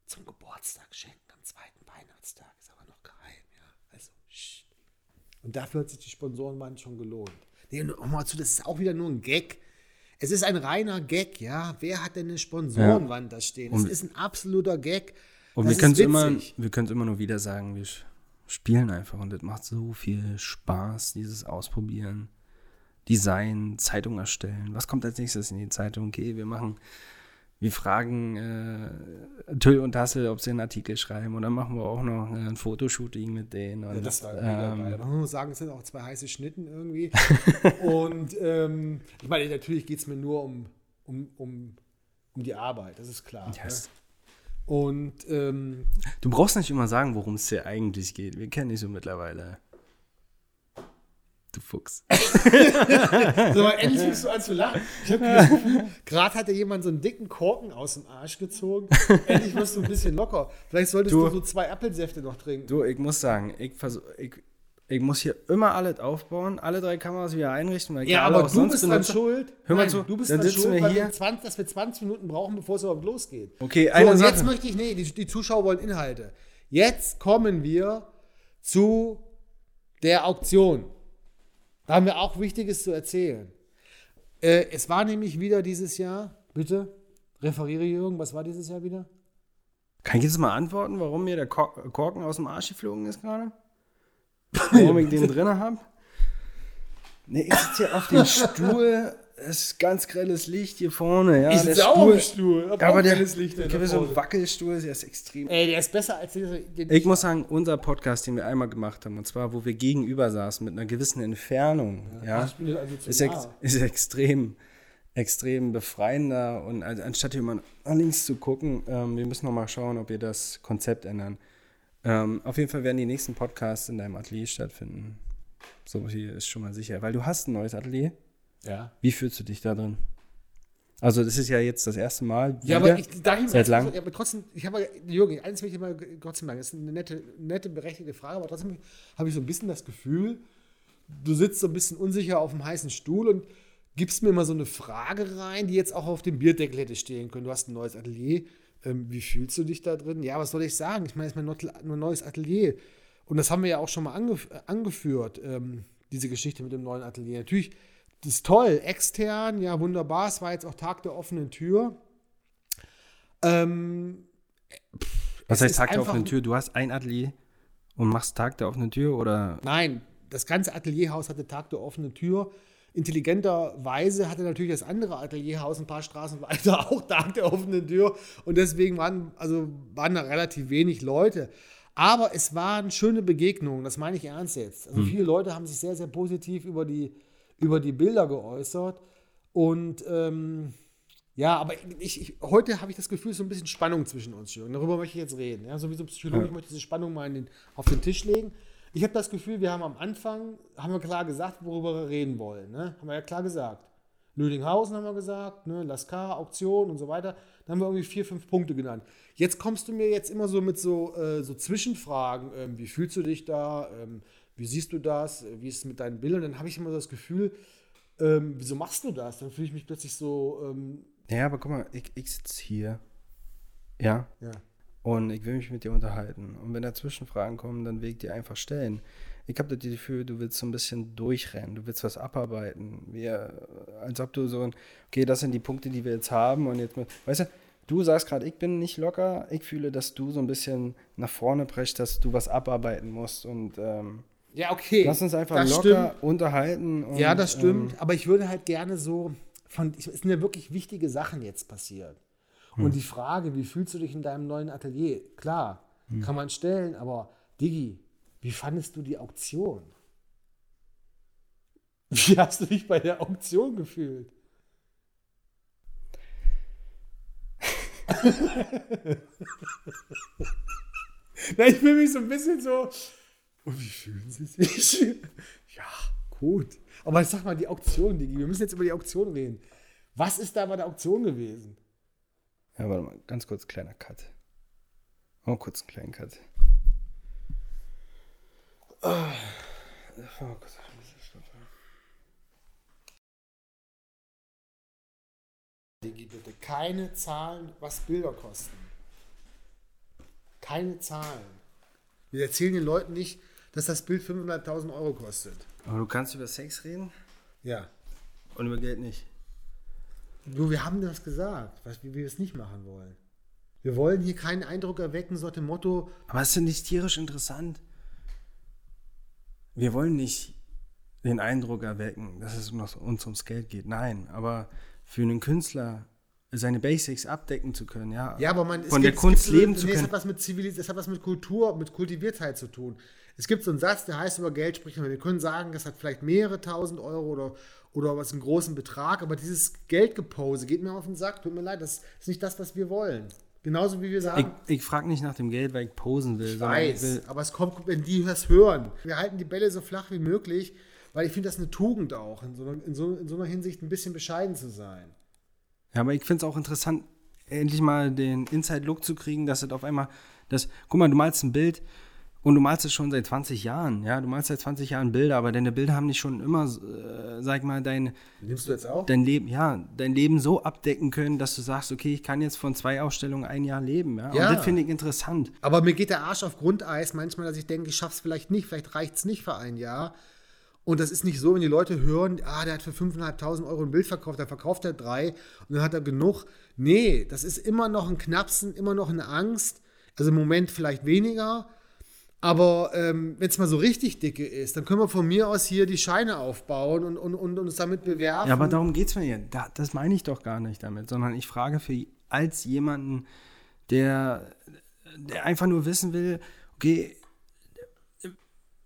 zum Geburtstag schenken, am zweiten Weihnachtstag. Ist aber noch geheim, ja. Also, pst. Und dafür hat sich die Sponsorenwand schon gelohnt. Nee, nochmal zu, das ist auch wieder nur ein Gag. Es ist ein reiner Gag, ja. Wer hat denn eine Sponsorenwand da stehen? Es ist ein absoluter Gag. Und Das wir können es immer, witzig. wir können es immer nur wieder sagen, wir spielen einfach und es macht so viel Spaß, dieses Ausprobieren, Design, Zeitung erstellen. Was kommt als nächstes in die Zeitung? Okay, wir machen, wir fragen äh, Tüll und Tassel, ob sie einen Artikel schreiben und dann machen wir auch noch äh, ein Fotoshooting mit denen. Und, Ja, das war ähm, geil. Man muss sagen, es sind auch zwei heiße Schnitten irgendwie. und ähm, ich meine, natürlich geht es mir nur um, um, um, um die Arbeit, das ist klar. Yes. Ne? Und ähm, Du brauchst nicht immer sagen, worum es dir eigentlich geht. Wir kennen dich so mittlerweile. Du Fuchs. so, mal endlich fängst du an zu lachen. Ich habe gerufen, gerade hatte jemand so einen dicken Korken aus dem Arsch gezogen. Endlich wirst du ein bisschen locker. Vielleicht solltest du, Du- so zwei Apfelsäfte noch trinken. Du, ich muss sagen, ich, versuch, ich, ich muss hier immer alles aufbauen, alle drei Kameras wieder einrichten, weil ja, aber auch du sonst bist benutze. schuld. Hör mal Nein, zu, du bist dann sitzen schuld, wir weil hier. wir 20, dass wir 20 Minuten brauchen, bevor es überhaupt losgeht. Okay, So, eine und Sache. jetzt möchte ich, nee, die, die Zuschauer wollen Inhalte. Jetzt kommen wir zu der Auktion. Da haben wir auch Wichtiges zu erzählen. Äh, es war nämlich wieder dieses Jahr, bitte, referiere Jürgen, was war dieses Jahr wieder? Kann ich jetzt mal antworten, warum mir der Kor Korken aus dem Arsch geflogen ist gerade? Warum ich den drin habe? Ne, ich sitze hier auf dem Stuhl. Es ist ganz grelles Licht hier vorne. Ja, der Stuhl. hab Ja, aber der, Licht ich der habe so einen Wackelstuhl, der ist extrem. Ey, der ist besser als dieser. Ich muss sagen, unser Podcast, den wir einmal gemacht haben, und zwar, wo wir gegenüber saßen mit einer gewissen Entfernung, ja, ich dir also ist, ex ist extrem, extrem befreiender. Und also, anstatt hier mal nach links zu gucken, ähm, wir müssen noch mal schauen, ob wir das Konzept ändern. Ähm, auf jeden Fall werden die nächsten Podcasts in deinem Atelier stattfinden. So viel ist schon mal sicher. Weil du hast ein neues Atelier. Ja. Wie fühlst du dich da drin? Also, das ist ja jetzt das erste Mal. Ja, aber ich, da ich, Seit lang? Ja, aber trotzdem, ich habe, Jürgen, eins möchte ich mal trotzdem sagen, das ist eine nette, nette, berechtigte Frage, aber trotzdem habe ich so ein bisschen das Gefühl, du sitzt so ein bisschen unsicher auf dem heißen Stuhl und gibst mir mal so eine Frage rein, die jetzt auch auf dem Bierdeckel hätte stehen können. Du hast ein neues Atelier. Ähm, wie fühlst du dich da drin? Ja, was soll ich sagen? Ich meine, es ist mein nur neues Atelier. Und das haben wir ja auch schon mal angef angeführt, ähm, diese Geschichte mit dem neuen Atelier. Natürlich, das ist toll, extern, ja, wunderbar. Es war jetzt auch Tag der offenen Tür. Ähm, Was es heißt Tag der offenen Tür? Du hast ein Atelier und machst Tag der offenen Tür oder Nein, das ganze Atelierhaus hatte Tag der offenen Tür. Intelligenterweise hatte natürlich das andere Atelierhaus ein paar Straßen weiter auch Tag der offenen Tür. Und deswegen waren, also waren da relativ wenig Leute. Aber es waren schöne Begegnungen, das meine ich ernst jetzt. Also viele Leute haben sich sehr, sehr positiv über die, über die Bilder geäußert. Und ähm, ja, aber ich, ich, heute habe ich das Gefühl, so ein bisschen Spannung zwischen uns, Jürgen. Darüber möchte ich jetzt reden. Ja, so wie so ein Psychologe, ich möchte diese Spannung mal den, auf den Tisch legen. Ich habe das Gefühl, wir haben am Anfang, haben wir klar gesagt, worüber wir reden wollen. Ne? Haben wir ja klar gesagt. Lüdinghausen haben wir gesagt, ne? Lascar, Auktion und so weiter. Dann haben wir irgendwie vier, fünf Punkte genannt. Jetzt kommst du mir jetzt immer so mit so, äh, so Zwischenfragen. Ähm, wie fühlst du dich da? Ähm, wie siehst du das? Äh, Wie ist es mit deinen Bildern? Dann habe ich immer das Gefühl, ähm, wieso machst du das? Dann fühle ich mich plötzlich so, ähm, Ja, aber guck mal, ich, ich sitze hier. Ja. ja. Und ich will mich mit dir unterhalten. Und wenn da Zwischenfragen kommen, dann will ich dir einfach stellen. Ich habe das Gefühl, du willst so ein bisschen durchrennen, du willst was abarbeiten. Wir, als ob du so ein, okay, das sind die Punkte, die wir jetzt haben und jetzt, weißt du, du sagst gerade, ich bin nicht locker. Ich fühle, dass du so ein bisschen nach vorne brechst, dass du was abarbeiten musst. Und ähm, Ja, okay. lass uns einfach das locker stimmt. unterhalten. Und, Ja, das stimmt. Ähm, aber ich würde halt gerne so von, es sind ja wirklich wichtige Sachen jetzt passiert. Hm. Und die Frage, wie fühlst du dich in deinem neuen Atelier? Klar, Hm. kann man stellen, aber Digi, wie fandest du die Auktion? Wie hast du dich bei der Auktion gefühlt? Na, ich fühle mich so ein bisschen so. Und wie fühlen Sie sich? ja, gut. Aber sag mal, die Auktion, Digi, wir müssen jetzt über die Auktion reden. Was ist da bei der Auktion gewesen? ja, warte mal, ganz kurz, kleiner Cut. Oh, kurz einen kleinen Cut. Ah, oh Gott. Digi, bitte keine Zahlen, was Bilder kosten. Keine Zahlen. Wir erzählen den Leuten nicht, dass das Bild 500.000 Euro kostet. Aber du kannst über Sex reden Ja. und über Geld nicht. Nur wir haben das gesagt, was, wie wir es nicht machen wollen. Wir wollen hier keinen Eindruck erwecken, so dem Motto, Aber ist denn nicht tierisch interessant? Wir wollen nicht den Eindruck erwecken, dass es uns ums Geld geht. Nein, aber für einen Künstler seine Basics abdecken zu können, ja. Ja, aber man, es von gibt- der Kunst es gibt, leben nee, zu Es können. hat was mit Zivilis, es hat was mit Kultur, mit Kultiviertheit zu tun. Es gibt so einen Satz, der heißt über Geld sprechen. Wir können sagen, das hat vielleicht mehrere tausend Euro oder, oder was einen großen Betrag, aber dieses Geldgepose geht mir auf den Sack. Tut mir leid, das ist nicht das, was wir wollen. Genauso wie wir Ich, sagen, ich frage nicht nach dem Geld, weil ich posen will. ich ich weiß, will, aber es kommt, wenn die das hören. Wir halten die Bälle so flach wie möglich, weil ich finde das eine Tugend auch, in so, in, so, in so einer Hinsicht ein bisschen bescheiden zu sein. Ja, aber ich finde es auch interessant, endlich mal den Inside-Look zu kriegen, dass es auf einmal, das, guck mal, du malst ein Bild und du malst es schon seit 20 Jahren, ja, du malst seit 20 Jahren Bilder, aber deine Bilder haben nicht schon immer, äh, sag mal, dein, Nimmst du jetzt auch? dein Leben, ja, dein Leben so abdecken können, dass du sagst, okay, ich kann jetzt von zwei Ausstellungen ein Jahr leben, ja. Ja. Und das finde ich interessant. Aber mir geht der Arsch auf Grundeis manchmal, dass ich denke, ich schaff's vielleicht nicht, vielleicht reicht's nicht für ein Jahr. Und das ist nicht so, wenn die Leute hören, ah, der hat für 5.500 Euro ein Bild verkauft, dann verkauft er drei und dann hat er genug. Nee, das ist immer noch ein Knapsen, immer noch eine Angst. Also im Moment vielleicht weniger. Aber ähm, wenn es mal so richtig dicke ist, dann können wir von mir aus hier die Scheine aufbauen und, und, und uns damit bewerfen. Ja, aber darum geht es mir hier. Da, das meine ich doch gar nicht damit, sondern ich frage für als jemanden, der, der einfach nur wissen will, okay,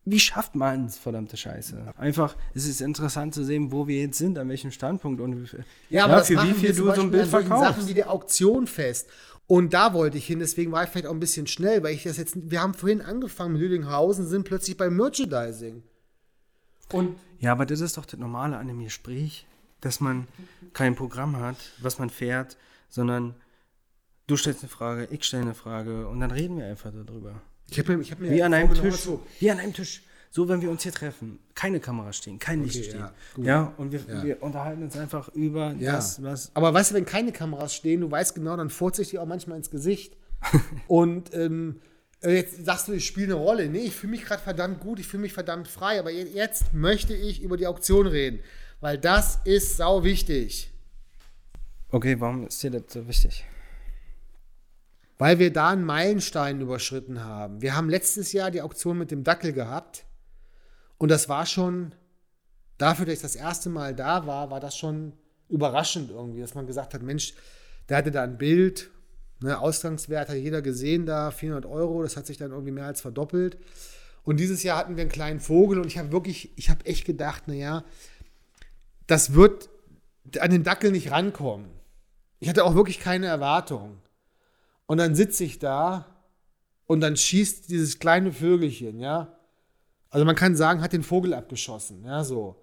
wie schafft man es, verdammte Scheiße? Einfach, es ist interessant zu sehen, wo wir jetzt sind, an welchem Standpunkt und wie viel, Ja, aber das für wie machen viel du so ein Bild verkaufst. Sachen wie die Auktion fest. Und da wollte ich hin, deswegen war ich vielleicht auch ein bisschen schnell, weil ich das jetzt, wir haben vorhin angefangen mit Lüdinghausen, sind plötzlich beim Merchandising. Und Ja, aber das ist doch das Normale an dem Gespräch, dass man kein Programm hat, was man fährt, sondern du stellst eine Frage, ich stelle eine Frage und dann reden wir einfach darüber. Ich habe mir, ich hab mir Wie an einem Tisch. so, Wie an einem Tisch. So, wenn wir uns hier treffen. Keine Kamera stehen, kein Licht Okay, stehen. ja. Ja, und wir, Ja. wir unterhalten uns einfach über Ja. das, was. Aber weißt du, wenn keine Kameras stehen, du weißt genau, dann furzt dir auch manchmal ins Gesicht. und ähm, jetzt sagst du, ich spiele eine Rolle. Nee, ich fühle mich gerade verdammt gut, ich fühle mich verdammt frei. Aber je- jetzt möchte ich über die Auktion reden, weil das ist sau wichtig. Okay, warum ist dir das so wichtig? Weil wir da einen Meilenstein überschritten haben. Wir haben letztes Jahr die Auktion mit dem Dackel gehabt. Und das war schon, dafür, dass ich das erste Mal da war, war das schon überraschend irgendwie, dass man gesagt hat, Mensch, der hatte da ein Bild, ne, Ausgangswert hat jeder gesehen da, 400 Euro, das hat sich dann irgendwie mehr als verdoppelt. Und dieses Jahr hatten wir einen kleinen Vogel und ich habe wirklich, ich habe echt gedacht, naja, das wird an den Dackel nicht rankommen. Ich hatte auch wirklich keine Erwartung. Und dann sitze ich da und dann schießt dieses kleine Vögelchen, ja. Also man kann sagen, hat den Vogel abgeschossen, ja, so.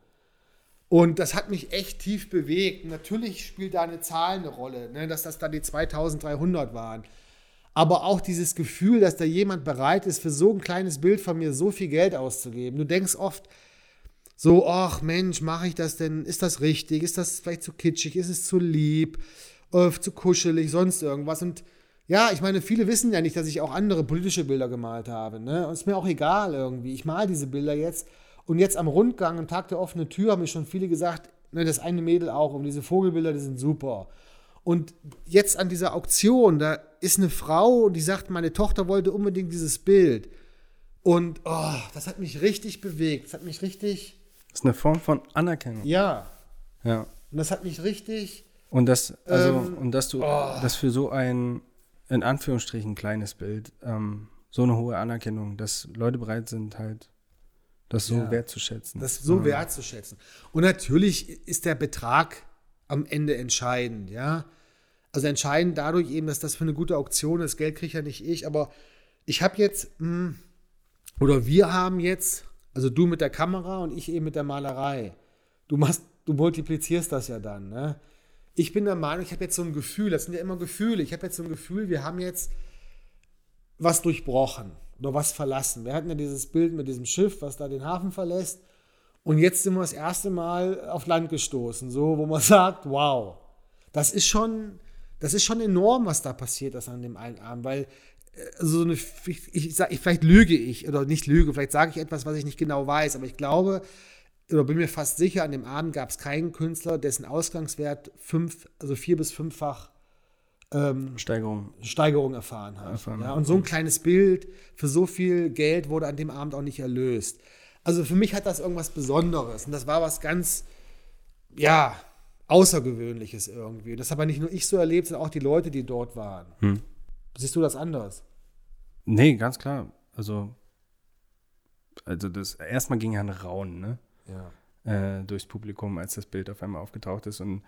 Und das hat mich echt tief bewegt. Natürlich spielt da eine Zahl eine Rolle, ne, dass das da die 2300 waren. Aber auch dieses Gefühl, dass da jemand bereit ist, für so ein kleines Bild von mir so viel Geld auszugeben. Du denkst oft so, ach Mensch, mache ich das denn? Ist das richtig? Ist das vielleicht zu kitschig? Ist es zu lieb? Äh, zu kuschelig? Sonst irgendwas? Und ja, ich meine, viele wissen ja nicht, dass ich auch andere politische Bilder gemalt habe. Ne? Und ist mir auch egal irgendwie. Ich male diese Bilder jetzt. Und jetzt am Rundgang, am Tag der offenen Tür, haben mir schon viele gesagt, ne, das eine Mädel auch, und diese Vogelbilder, die sind super. Und jetzt an dieser Auktion, da ist eine Frau, die sagt, meine Tochter wollte unbedingt dieses Bild. Und oh, das hat mich richtig bewegt. Das hat mich richtig. Das ist eine Form von Anerkennung. Ja. Ja. Und das hat mich richtig. Und das, also, Ähm, und dass du, dass für so ein, in Anführungsstrichen, kleines Bild, ähm, so eine hohe Anerkennung, dass Leute bereit sind, halt, das so Ja. wertzuschätzen. das so Ja. wertzuschätzen. Und natürlich ist der Betrag am Ende entscheidend, ja. Also entscheidend dadurch eben, dass das für eine gute Auktion ist. Geld kriege ja nicht ich, aber ich habe jetzt, mh, oder wir haben jetzt, also du mit der Kamera und ich eben mit der Malerei. Du machst, du multiplizierst das ja dann, ne? Ich bin der Meinung, ich habe jetzt so ein Gefühl, das sind ja immer Gefühle, ich habe jetzt so ein Gefühl, wir haben jetzt was durchbrochen oder was verlassen. Wir hatten ja dieses Bild mit diesem Schiff, was da den Hafen verlässt. Und jetzt sind wir das erste Mal auf Land gestoßen, so, wo man sagt, wow, das ist schon, das ist schon enorm, was da passiert ist an dem einen Abend, weil äh, so eine, ich, ich sag, ich, vielleicht lüge ich oder nicht lüge, vielleicht sage ich etwas, was ich nicht genau weiß, aber ich glaube oder bin mir fast sicher, an dem Abend gab es keinen Künstler, dessen Ausgangswert fünf, also vier bis fünffach ähm, Steigerung. Steigerung erfahren hat. Erfahren ja, und so ein kleines Bild für so viel Geld wurde an dem Abend auch nicht erlöst. Also für mich hat das irgendwas Besonderes und das war was ganz, ja, Außergewöhnliches irgendwie. Das habe nicht nur ich so erlebt, sondern auch die Leute, die dort waren. Hm. Siehst du das anders? Nee, ganz klar. Also, also das, erstmal ging ja ein Raunen, ne? Ja. äh, durchs Publikum, als das Bild auf einmal aufgetaucht ist. Und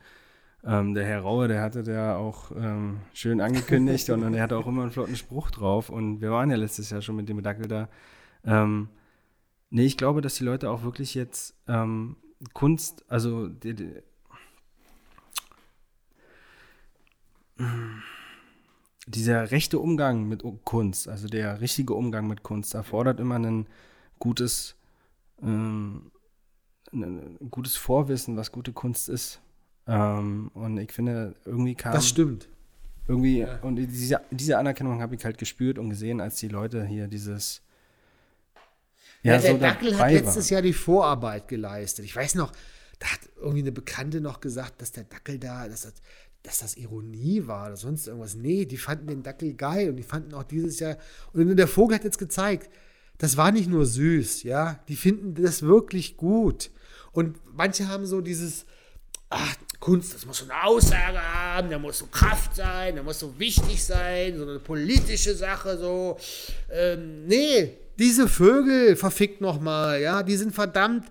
ähm, der Herr Raue, der hatte da auch ähm, schön angekündigt und er hatte auch immer einen flotten Spruch drauf. Und wir waren ja letztes Jahr schon mit dem Dackel da. Ähm, nee, ich glaube, dass die Leute auch wirklich jetzt ähm, Kunst, also die, die, dieser rechte Umgang mit Kunst, also der richtige Umgang mit Kunst, erfordert immer ein gutes ähm, ein, ein gutes Vorwissen, was gute Kunst ist. Ähm, und ich finde, irgendwie kam Das stimmt. irgendwie, Ja. und diese, diese Anerkennung habe ich halt gespürt und gesehen, als die Leute hier dieses Ja, der so Dackel hat letztes Jahr die Vorarbeit geleistet. Ich weiß noch, da hat irgendwie eine Bekannte noch gesagt, dass der Dackel da, dass das, dass das Ironie war oder sonst irgendwas. Nee, die fanden den Dackel geil und die fanden auch dieses Jahr. Und der Vogel hat jetzt gezeigt, das war nicht nur süß, ja. Die finden das wirklich gut. Und manche haben so dieses, ach, Kunst, das muss so eine Aussage haben, da muss so Kraft sein, da muss so wichtig sein, so eine politische Sache, so. Ähm, nee, diese Vögel, verfickt nochmal, ja, die sind verdammt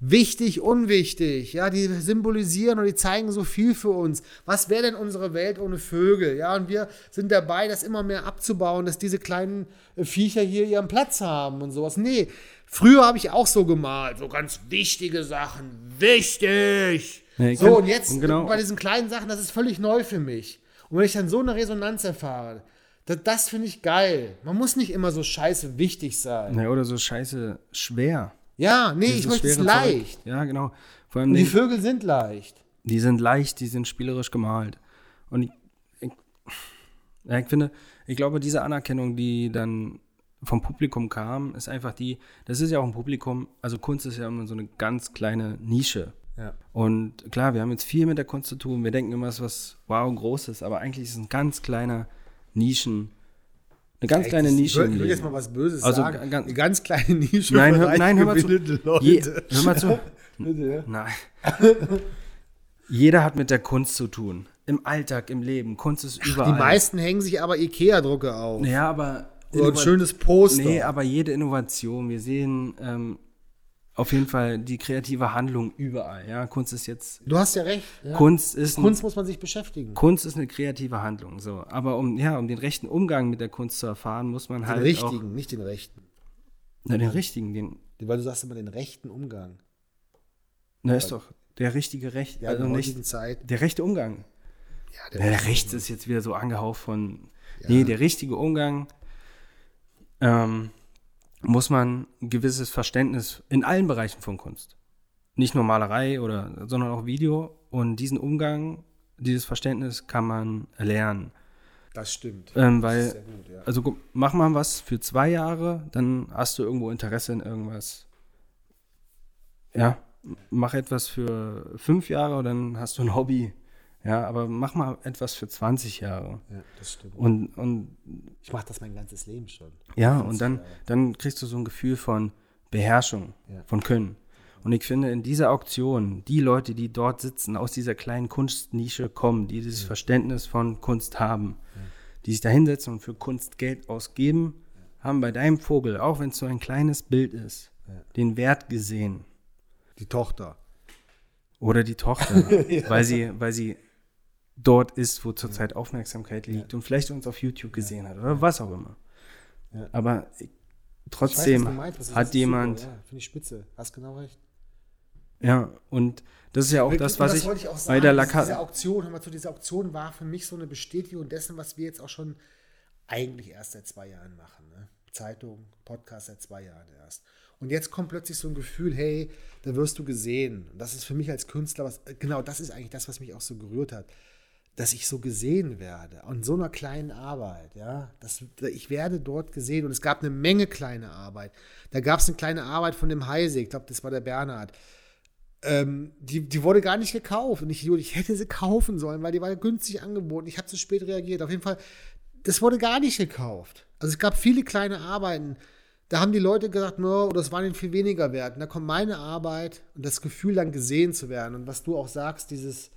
wichtig, unwichtig, ja, die symbolisieren und die zeigen so viel für uns. Was wäre denn unsere Welt ohne Vögel, ja, und wir sind dabei, das immer mehr abzubauen, dass diese kleinen äh, Viecher hier ihren Platz haben und sowas. Nee, früher habe ich auch so gemalt, so ganz wichtige Sachen, wichtig. Ja, so, kann- und jetzt genau- bei diesen kleinen Sachen, das ist völlig neu für mich. Und wenn ich dann so eine Resonanz erfahre, das, das finde ich geil. Man muss nicht immer so scheiße wichtig sein. Ja, oder so scheiße schwer. Ja, nee, ich möchte es leicht. Zeug. Ja, genau. Vor allem Und die den, Vögel sind leicht. die sind leicht, die sind spielerisch gemalt. Und ich, ich, ja, ich finde, ich glaube, diese Anerkennung, die dann vom Publikum kam, ist einfach die, das ist ja auch ein Publikum, also Kunst ist ja immer so eine ganz kleine Nische. Ja. Und klar, wir haben jetzt viel mit der Kunst zu tun. Wir denken immer, es ist was wow, Großes, aber eigentlich ist es ein ganz kleiner Nischen, eine ganz kleine Nische. Ich will, jetzt mal was Böses Also sagen. ganz- Eine ganz kleine Nische Nein, hör, nein, hör mal zu. Je, hör mal zu. Bitte, ja. Nein. Jeder hat mit der Kunst zu tun. Im Alltag, im Leben. Kunst ist überall. Die meisten hängen sich aber Ikea-Drucke auf. Ja, aber. Oder ein schönes Poster. Nee, aber jede Innovation, wir sehen ähm, auf jeden Fall die kreative Handlung überall. Ja, Kunst ist jetzt. du hast ja recht. Ja. Kunst ist ein- Kunst muss man sich beschäftigen. Kunst ist eine kreative Handlung, so. Aber um, ja, um den rechten Umgang mit der Kunst zu erfahren, muss man Den halt richtigen, nicht den rechten. auch, na, den richtigen, den, Weil du sagst immer den rechten Umgang. na, ist doch der richtige Recht, Ja, also in der nicht, Zeit. der rechte Umgang. Ja, Ja, der rechts ist jetzt wieder so angehaucht von, nee, der richtige Umgang, ähm, muss man ein gewisses Verständnis in allen Bereichen von Kunst. Nicht nur Malerei oder, sondern auch Video. Und diesen Umgang, dieses Verständnis kann man lernen. Das stimmt. Ähm, Das ist weil sehr gut, ja. Also mach mal was für zwei Jahre, dann hast du irgendwo Interesse in irgendwas. Ja, mach etwas für fünf Jahre, dann hast du ein Hobby. Ja, aber mach mal etwas für 20 Jahre. Ja, das stimmt. Und, und ich mache das mein ganzes Leben schon. ja, und dann, dann kriegst du so ein Gefühl von Beherrschung, Ja. von Können. Und ich finde, in dieser Auktion, die Leute, die dort sitzen, aus dieser kleinen Kunstnische kommen, die dieses Verständnis von Kunst haben, die sich da hinsetzen und für Kunst Geld ausgeben, haben bei deinem Vogel, auch wenn es so ein kleines Bild ist, den Wert gesehen. Die Tochter. Oder die Tochter, weil, sie, weil sie dort ist, wo zurzeit Aufmerksamkeit liegt und vielleicht uns auf YouTube gesehen hat oder was auch immer. Aber ich- Ich weiß, trotzdem du meinst, das hat das jemand, Super, ja, Finde ich spitze. Hast genau recht. ja, und das ist ja auch das, was ich, wollte auch bei der dass Diese Auktion, hör mal zu, diese Auktion war für mich so eine Bestätigung dessen, was wir jetzt auch schon eigentlich erst seit zwei Jahren machen. Ne? Zeitung, Podcast seit zwei Jahren erst. Und jetzt kommt plötzlich so ein Gefühl, hey, da wirst du gesehen. Und das ist für mich als Künstler was, genau das ist eigentlich das, was mich auch so gerührt hat. Dass ich so gesehen werde, an so einer kleinen Arbeit, ja. Das, ich werde dort gesehen und es gab eine Menge kleine Arbeit. Da gab es eine kleine Arbeit von dem Heise, ich glaube, das war der Bernhard ähm, die, die wurde gar nicht gekauft. Und ich, ich hätte sie kaufen sollen, weil die war günstig angeboten. Ich habe zu spät reagiert. Auf jeden Fall, das wurde gar nicht gekauft. Also es gab viele kleine Arbeiten. Da haben die Leute gesagt, no, das war ihnen viel weniger wert. Und da kommt meine Arbeit und das Gefühl, dann gesehen zu werden. Und was du auch sagst, dieses,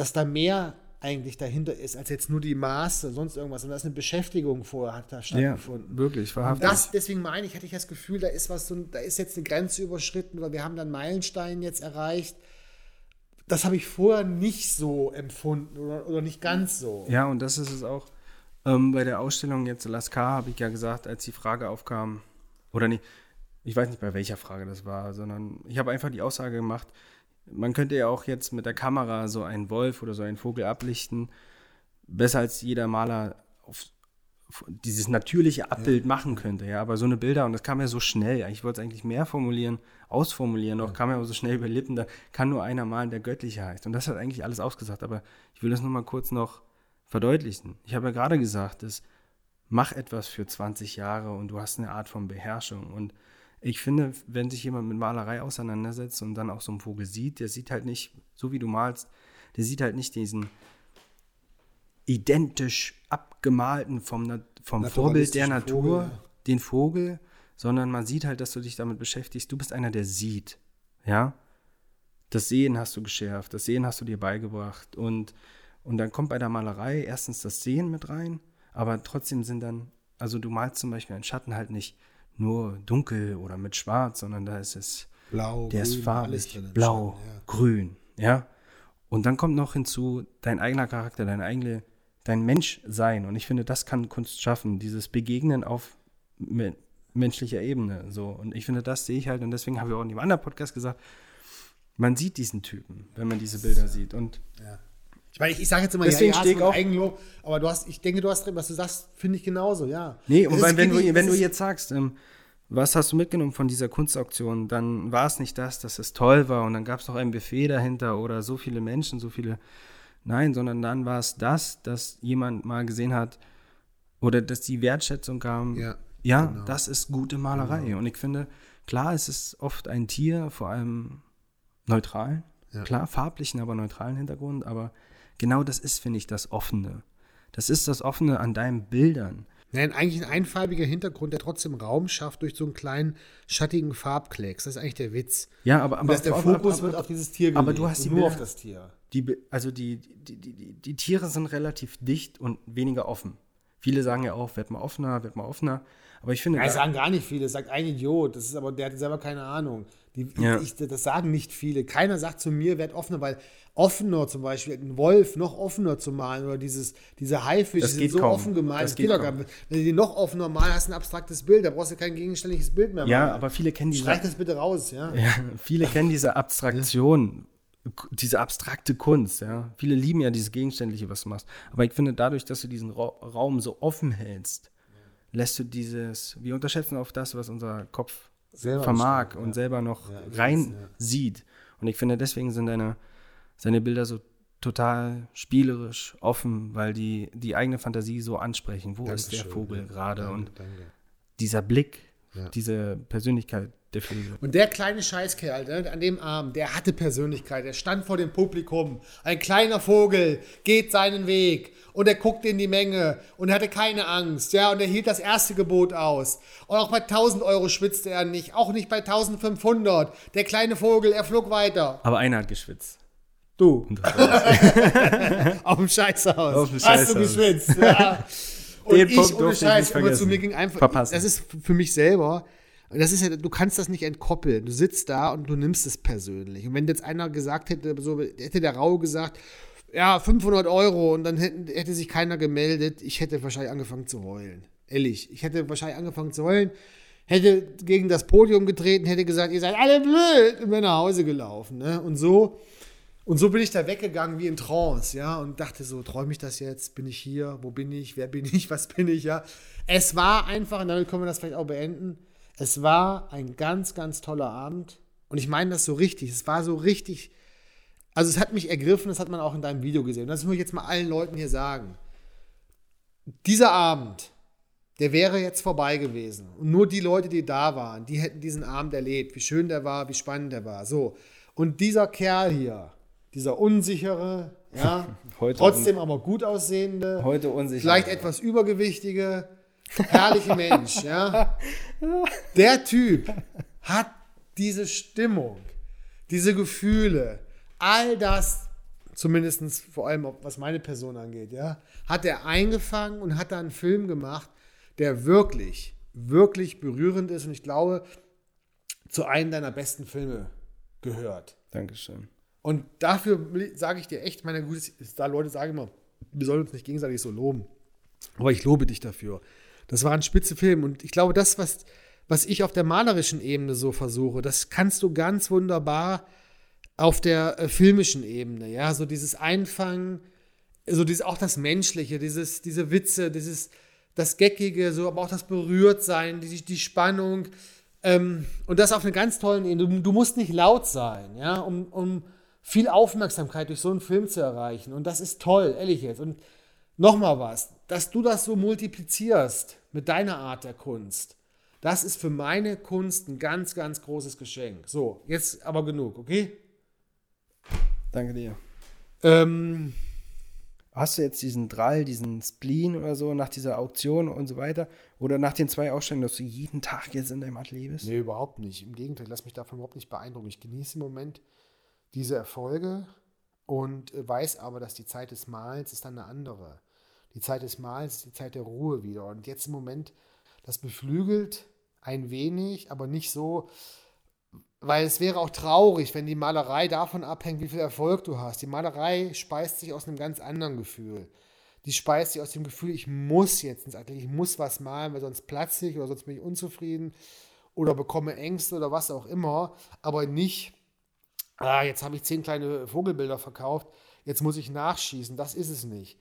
dass da mehr eigentlich dahinter ist, als jetzt nur die Maße, sonst irgendwas. Und da ist eine Beschäftigung vorher hat da ja, stattgefunden. wirklich, Und wahrhaftig. das, deswegen meine ich, hatte ich das Gefühl, da ist was, so, da ist jetzt eine Grenze überschritten oder wir haben dann Meilenstein jetzt erreicht. Das habe ich vorher nicht so empfunden oder, oder nicht ganz so. Ja, und das ist es auch. Ähm, bei der Ausstellung jetzt Lascar habe ich ja gesagt, als die Frage aufkam, oder nicht, ich weiß nicht bei welcher Frage das war, sondern ich habe einfach die Aussage gemacht, man könnte ja auch jetzt mit der Kamera so einen Wolf oder so einen Vogel ablichten, besser als jeder Maler auf, auf dieses natürliche Abbild machen könnte, ja, aber so eine Bilder, und das kam ja so schnell, ich wollte es eigentlich mehr formulieren, ausformulieren, noch kam ja aber so schnell über Lippen, da kann nur einer malen, der göttliche heißt. Und das hat eigentlich alles ausgesagt, aber ich will das nur mal kurz noch verdeutlichen. Ich habe ja gerade gesagt, dass mach etwas für 20 Jahre und du hast eine Art von Beherrschung. Und ich finde, wenn sich jemand mit Malerei auseinandersetzt und dann auch so einen Vogel sieht, der sieht halt nicht, so wie du malst, der sieht halt nicht diesen identisch abgemalten vom, vom Vorbild der Natur, Vogel, ja. den Vogel, sondern man sieht halt, dass du dich damit beschäftigst. Du bist einer, der sieht. Ja? Das Sehen hast du geschärft, das Sehen hast du dir beigebracht. Und, und dann kommt bei der Malerei erstens das Sehen mit rein, aber trotzdem sind dann, also du malst zum Beispiel einen Schatten halt nicht nur dunkel oder mit schwarz, sondern da ist es, Blau, der ist grün, farbig, drin im blau, Schatten, ja. grün, ja. Und dann kommt noch hinzu dein eigener Charakter, dein eigene, dein Menschsein. Und ich finde, das kann Kunst schaffen, dieses Begegnen auf me menschlicher Ebene. So. Und ich finde, das sehe ich halt, und deswegen habe ich auch in dem anderen Podcast gesagt, man sieht diesen Typen, wenn man diese Bilder sieht. Und Ich meine, ich, ich sage jetzt immer, Deswegen ja, ja, stehe auch- Eigenlob, aber du hast, ich denke, du hast drin, was du sagst, finde ich genauso, ja. Nee, und ist- wenn, du, wenn du jetzt sagst, ähm, was hast du mitgenommen von dieser Kunstauktion, dann war es nicht das, dass es toll war und dann gab es noch ein Buffet dahinter oder so viele Menschen, so viele. Nein, sondern dann war es das, dass jemand mal gesehen hat oder dass die Wertschätzung kam. Ja, ja genau. das ist gute Malerei. Und ich finde, klar, es ist oft ein Tier, vor allem neutral. Ja. Klar, farblichen, aber neutralen Hintergrund. Aber genau das ist, finde ich, das Offene. Das ist das Offene an deinen Bildern. Nein, eigentlich ein einfarbiger Hintergrund, der trotzdem Raum schafft durch so einen kleinen schattigen Farbklecks. Das ist eigentlich der Witz. Ja, aber, aber dass der Fokus aber- wird auf dieses Tier aber du hast die nur Bilder- auf das Tier. die, also die, die, die, die, Tiere sind relativ dicht und weniger offen. Viele sagen ja auch, werd mal offener, werd mal offener. Aber ich finde, Ja, sagen gar nicht viele. Das sagt ein Idiot. Das ist aber, der hat selber keine Ahnung. Die, Ja. ich, das sagen nicht viele. Keiner sagt zu mir, werd offener, weil offener zum Beispiel, ein Wolf noch offener zu malen oder dieses, diese Haifische sind so kaum. offen gemalt. Das Das, geht geht doch gar nicht. Wenn du die noch offener malst, hast du ein abstraktes Bild. Da brauchst du kein gegenständliches Bild mehr ja, malen. aber viele kennen diese, Streich das bitte raus, ja. ja, viele kennen diese Abstraktion, diese abstrakte Kunst. Ja. Viele lieben ja dieses Gegenständliche, was du machst. Aber ich finde, dadurch, dass du diesen Ra Raum so offen hältst, lässt du dieses, wir unterschätzen oft das, was unser Kopf Selber vermag bestimmt, und ja. selber noch Ja, rein ja. sieht. Und ich finde, deswegen sind deine, seine Bilder so total spielerisch, offen, weil die die eigene Fantasie so ansprechen. Wo ist der Dankeschön, Vogel gerade? Und danke. dieser Blick, diese Persönlichkeit der Fliege. Und der kleine Scheißkerl ne, an dem Abend, der hatte Persönlichkeit. Er stand vor dem Publikum. Ein kleiner Vogel geht seinen Weg und er guckte in die Menge und hatte keine Angst. Ja, und er hielt das erste Gebot aus. Und auch bei 1000 Euro schwitzte er nicht, auch nicht bei 1500. Der kleine Vogel, er flog weiter. Aber einer hat geschwitzt. Du. Auf dem Scheißhaus. Auf dem Hast du Scheißhaus. geschwitzt. Ja. Und Den ich, Punkt ohne ich Scheiß, aber zu mir ging einfach, Verpassen. das ist für mich selber, das ist ja, du kannst das nicht entkoppeln. Du sitzt da und du nimmst es persönlich. Und wenn jetzt einer gesagt hätte, so hätte der Rau gesagt, ja, 500 Euro und dann hätten, hätte sich keiner gemeldet, ich hätte wahrscheinlich angefangen zu heulen. Ehrlich, ich hätte wahrscheinlich angefangen zu heulen, hätte gegen das Podium getreten, hätte gesagt, ihr seid alle blöd und wäre nach Hause gelaufen. Ne? Und so und so bin ich da weggegangen wie in Trance, ja, und dachte so, träume ich das jetzt? Bin ich hier? Wo bin ich? Wer bin ich? Was bin ich? Ja, es war einfach, und damit können wir das vielleicht auch beenden. Es war ein ganz, ganz toller Abend. Und ich meine das so richtig. Es war so richtig. Also, es hat mich ergriffen, das hat man auch in deinem Video gesehen. Das muss ich jetzt mal allen Leuten hier sagen. Dieser Abend, der wäre jetzt vorbei gewesen. Und nur die Leute, die da waren, die hätten diesen Abend erlebt, wie schön der war, wie spannend der war. So. Und dieser Kerl hier, dieser unsichere, ja, Heute trotzdem aber gut aussehende, Heute unsicher. vielleicht etwas übergewichtige, herrliche Mensch, ja. Der Typ hat diese Stimmung, diese Gefühle, all das, zumindest vor allem was meine Person angeht, ja, hat er eingefangen und hat da einen Film gemacht, der wirklich, wirklich berührend ist und ich glaube, zu einem deiner besten Filme gehört. Dankeschön. Und dafür sage ich dir echt, meine Gute, da Leute sagen immer, wir sollen uns nicht gegenseitig so loben. Aber ich lobe dich dafür. Das war ein spitze Film. Und ich glaube, das, was, was ich auf der malerischen Ebene so versuche, das kannst du ganz wunderbar auf der äh, filmischen Ebene. Ja, so dieses Einfangen, so dieses, auch das Menschliche, dieses, diese Witze, dieses, das Geckige, so, aber auch das Berührtsein, die, die Spannung. Ähm, und das auf einer ganz tollen Ebene. Du, du musst nicht laut sein, ja, um, um viel Aufmerksamkeit durch so einen Film zu erreichen. Und das ist toll, ehrlich jetzt. Und nochmal was, dass du das so multiplizierst mit deiner Art der Kunst, das ist für meine Kunst ein ganz, ganz großes Geschenk. So, jetzt aber genug, okay? Danke dir. Ähm, Hast du jetzt diesen Drall, diesen Spleen oder so nach dieser Auktion und so weiter? Oder nach den zwei Ausstellungen, dass du jeden Tag jetzt in deinem Atelier bist? Nee, überhaupt nicht. Im Gegenteil, lass mich davon überhaupt nicht beeindrucken. Ich genieße im Moment diese Erfolge und weiß aber, dass die Zeit des Malens ist dann eine andere. Die Zeit des Malens ist die Zeit der Ruhe wieder. Und jetzt im Moment, das beflügelt ein wenig, aber nicht so, weil es wäre auch traurig, wenn die Malerei davon abhängt, wie viel Erfolg du hast. Die Malerei speist sich aus einem ganz anderen Gefühl. Die speist sich aus dem Gefühl, ich muss jetzt ins Atelier, ich muss was malen, weil sonst platze ich oder sonst bin ich unzufrieden oder bekomme Ängste oder was auch immer, aber nicht, ah, jetzt habe ich zehn kleine Vogelbilder verkauft, jetzt muss ich nachschießen. Das ist es nicht.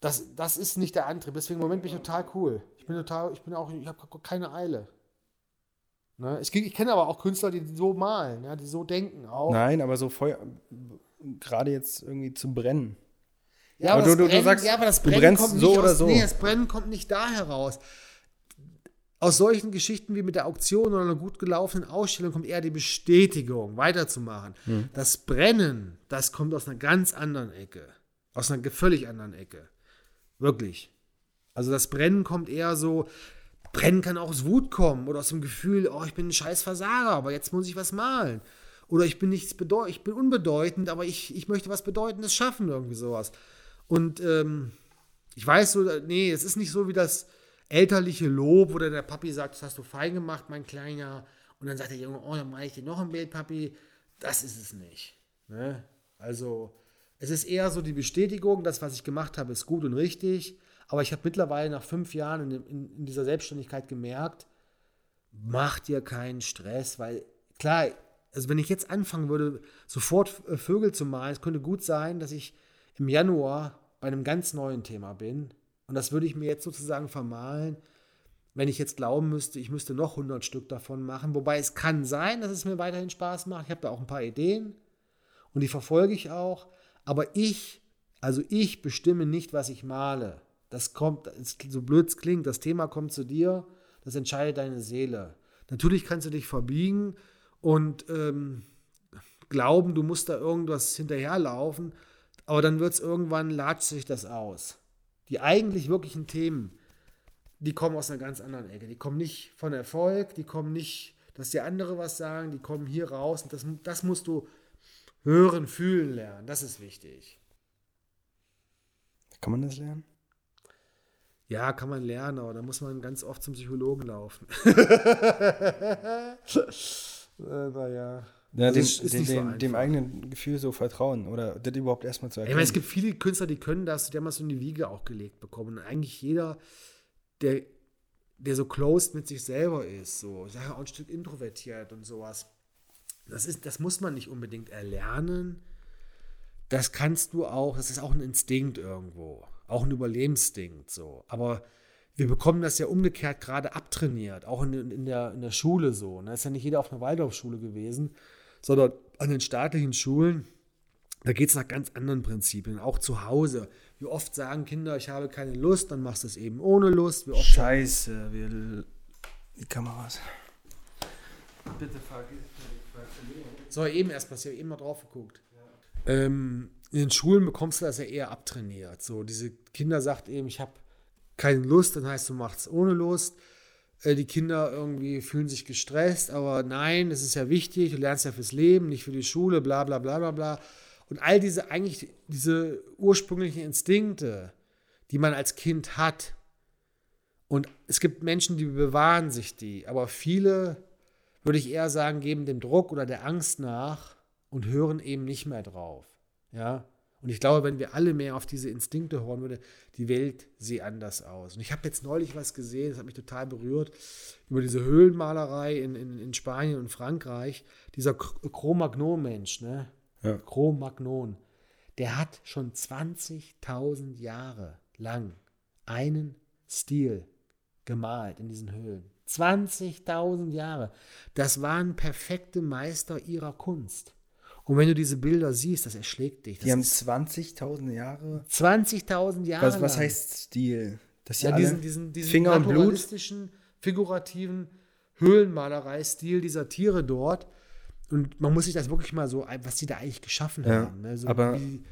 Das, das ist nicht der Antrieb. Deswegen im Moment bin ich total cool. Ich bin total, ich bin auch, ich habe keine Eile. Ne? Ich, ich kenne aber auch Künstler, die so malen, ja, die so denken auch. Nein, aber so Feuer, gerade jetzt irgendwie zu brennen. Ja, Aber aber, du- das du- Brennen, sagst, ja, aber das Brennen kommt so nicht oder aus, so. Nee, das Brennen kommt nicht da heraus. Aus solchen Geschichten wie mit der Auktion oder einer gut gelaufenen Ausstellung kommt eher die Bestätigung, weiterzumachen. Hm. Das Brennen, das kommt aus einer ganz anderen Ecke. Aus einer völlig anderen Ecke. Wirklich. Also das Brennen kommt eher so, Brennen kann auch aus Wut kommen oder aus dem Gefühl, oh, ich bin ein scheiß Versager, aber jetzt muss ich was malen. Oder ich bin nichts ich bin unbedeutend, aber ich, ich möchte was Bedeutendes schaffen, irgendwie sowas. Und ähm, ich weiß so, nee, es ist nicht so wie das elterliche Lob, wo der Papi sagt, das hast du fein gemacht, mein Kleiner. Und dann sagt der Junge, oh, dann mache ich dir noch ein Bild, Papi. Das ist es nicht. Ne? Also, es ist eher so die Bestätigung, das, was ich gemacht habe, ist gut und richtig. Aber ich habe mittlerweile nach fünf Jahren in, in, in dieser Selbstständigkeit gemerkt, mach dir keinen Stress, weil klar, also wenn ich jetzt anfangen würde, sofort äh, Vögel zu malen, es könnte gut sein, dass ich im Januar bei einem ganz neuen Thema bin. Und das würde ich mir jetzt sozusagen vermalen, wenn ich jetzt glauben müsste, ich müsste noch 100 Stück davon machen. Wobei es kann sein, dass es mir weiterhin Spaß macht. Ich habe da auch ein paar Ideen und die verfolge ich auch. Aber ich, also ich bestimme nicht, was ich male. Das kommt, so blöd es klingt, das Thema kommt zu dir, das entscheidet deine Seele. Natürlich kannst du dich verbiegen und ähm, glauben, du musst da irgendwas hinterherlaufen, aber dann wird es irgendwann, latscht sich das aus. Die eigentlich wirklichen Themen, die kommen aus einer ganz anderen Ecke. Die kommen nicht von Erfolg, die kommen nicht, dass die andere was sagen, die kommen hier raus und das, das musst du hören, fühlen lernen. Das ist wichtig. Kann man das lernen? Ja, kann man lernen, aber da muss man ganz oft zum Psychologen laufen. naja. Ja, Also dem, ist nicht so dem, dem eigenen Gefühl so vertrauen oder das überhaupt erstmal zu Ich erkennen. meine, es gibt viele Künstler, die können das, die haben das so in die Wiege auch gelegt bekommen. Und eigentlich jeder, der, der so closed mit sich selber ist, so, ich sage auch ein Stück introvertiert und sowas, das, ist, das muss man nicht unbedingt erlernen. Das kannst du auch, das ist auch ein Instinkt irgendwo, auch ein Überlebensinstinkt so. Aber wir bekommen das ja umgekehrt gerade abtrainiert, auch in, in, der, in der Schule so. Da ist ja nicht jeder auf einer Waldorfschule gewesen, sondern an den staatlichen Schulen, da geht es nach ganz anderen Prinzipien, auch zu Hause. Wie oft sagen Kinder, ich habe keine Lust, dann machst du es eben ohne Lust. Wie oft Scheiße, wir, die Kameras. Bitte So, eben erst passiert, eben mal drauf geguckt. Ähm, in den Schulen bekommst du das ja eher abtrainiert. So, diese Kinder sagt eben, ich habe keine Lust, dann heißt du machst ohne Lust. Äh, die Kinder irgendwie fühlen sich gestresst, aber nein, es ist ja wichtig, du lernst ja fürs Leben, nicht für die Schule, bla bla bla bla bla. Und all diese eigentlich diese ursprünglichen Instinkte, die man als Kind hat. Und es gibt Menschen, die bewahren sich die, aber viele würde ich eher sagen, geben dem Druck oder der Angst nach und hören eben nicht mehr drauf. Ja. Und ich glaube, wenn wir alle mehr auf diese Instinkte hören würde, die Welt sehe anders aus. Und ich habe jetzt neulich was gesehen, das hat mich total berührt, über diese Höhlenmalerei in, in, in Spanien und Frankreich. Dieser Cro-Magnon-Mensch, ne? Ja. Cro-Magnon, der hat schon 20.000 Jahre lang einen Stil gemalt in diesen Höhlen. 20.000 Jahre. Das waren perfekte Meister ihrer Kunst. Und wenn du diese Bilder siehst, das erschlägt dich. Das Die haben ist 20.000 Jahre. 20.000 Jahre Was, was heißt Stil? Dass sie ja, diesen, diesen, diesen Finger und Blut? naturalistischen, figurativen Höhlenmalereistil dieser Tiere dort. Und man muss sich das wirklich mal so, was die da eigentlich geschaffen Ja, haben. Ne? So aber- wie,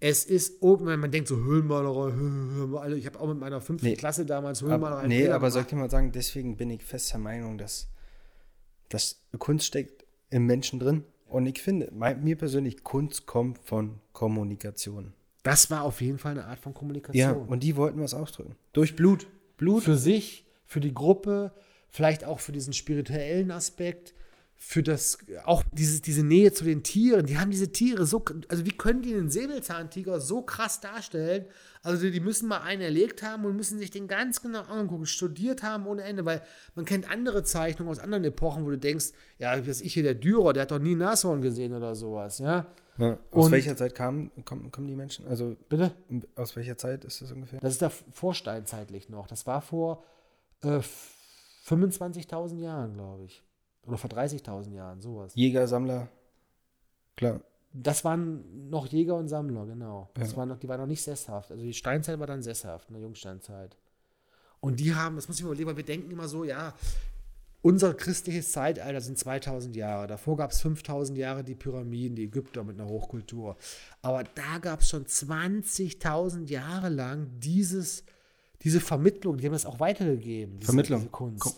es ist, oh, man man denkt so Höhlenmalerei, Hö- Hö- Hö- ich habe auch mit meiner fünften Nee. Klasse damals Höhlenmalerei. nee, Bilder aber soll gemacht. ich dir mal sagen, deswegen bin ich fest der Meinung, dass, dass Kunst steckt im Menschen drin. Und ich finde, mein, mir persönlich, Kunst kommt von Kommunikation. Das war auf jeden Fall eine Art von Kommunikation. Ja, und die wollten was ausdrücken. Durch Blut. Blut. für sich, für die Gruppe, vielleicht auch für diesen spirituellen Aspekt, für das, auch diese, diese Nähe zu den Tieren. Die haben diese Tiere so, also wie können die den Säbelzahntiger so krass darstellen? Also die, müssen mal einen erlegt haben und müssen sich den ganz genau angucken, studiert haben ohne Ende, weil man kennt andere Zeichnungen aus anderen Epochen, wo du denkst, ja, was ich hier, der Dürer, der hat doch nie Nashorn gesehen oder sowas, ja? Ja. Aus Und- welcher Zeit kamen, kommen, kommen die Menschen? Also Bitte? aus welcher Zeit ist das ungefähr? Das ist da vorsteinzeitlich noch. Das war vor äh, 25.000 Jahren, glaube ich. Oder vor 30.000 Jahren, sowas. Jäger, Sammler. Klar. Das waren noch Jäger und Sammler, genau. Das Ja. waren noch, die waren noch nicht sesshaft. Also die Steinzeit war dann sesshaft, in der Jungsteinzeit. Und die haben, das muss ich mir überlegen, weil wir denken immer so, ja, unser christliches Zeitalter sind 2000 Jahre. Davor gab es 5000 Jahre die Pyramiden, die Ägypter mit einer Hochkultur. Aber da gab es schon 20.000 Jahre lang dieses, diese Vermittlung, die haben das auch weitergegeben. Diese, Vermittlung. Diese Kunst. Komm.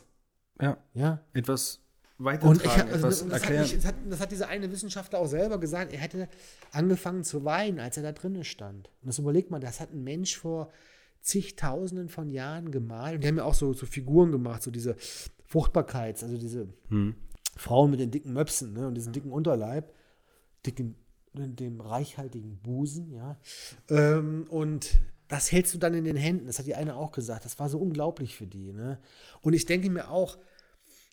Ja. Ja. Etwas Und weitertragen, ich, also, etwas und das, hat erklären. mich, das, hat, das hat dieser eine Wissenschaftler auch selber gesagt, er hätte angefangen zu weinen, als er da drinnen stand. Und das überlegt man, das hat ein Mensch vor zigtausenden von Jahren gemalt. Und die haben ja auch so, so Figuren gemacht, so diese Fruchtbarkeits-, also diese Hm. Frauen mit den dicken Möpsen ne, und diesem dicken Unterleib, dicken, dem reichhaltigen Busen, ja. Ähm, und das hältst du dann in den Händen. Das hat die eine auch gesagt. Das war so unglaublich für die. Ne? Und ich denke mir auch,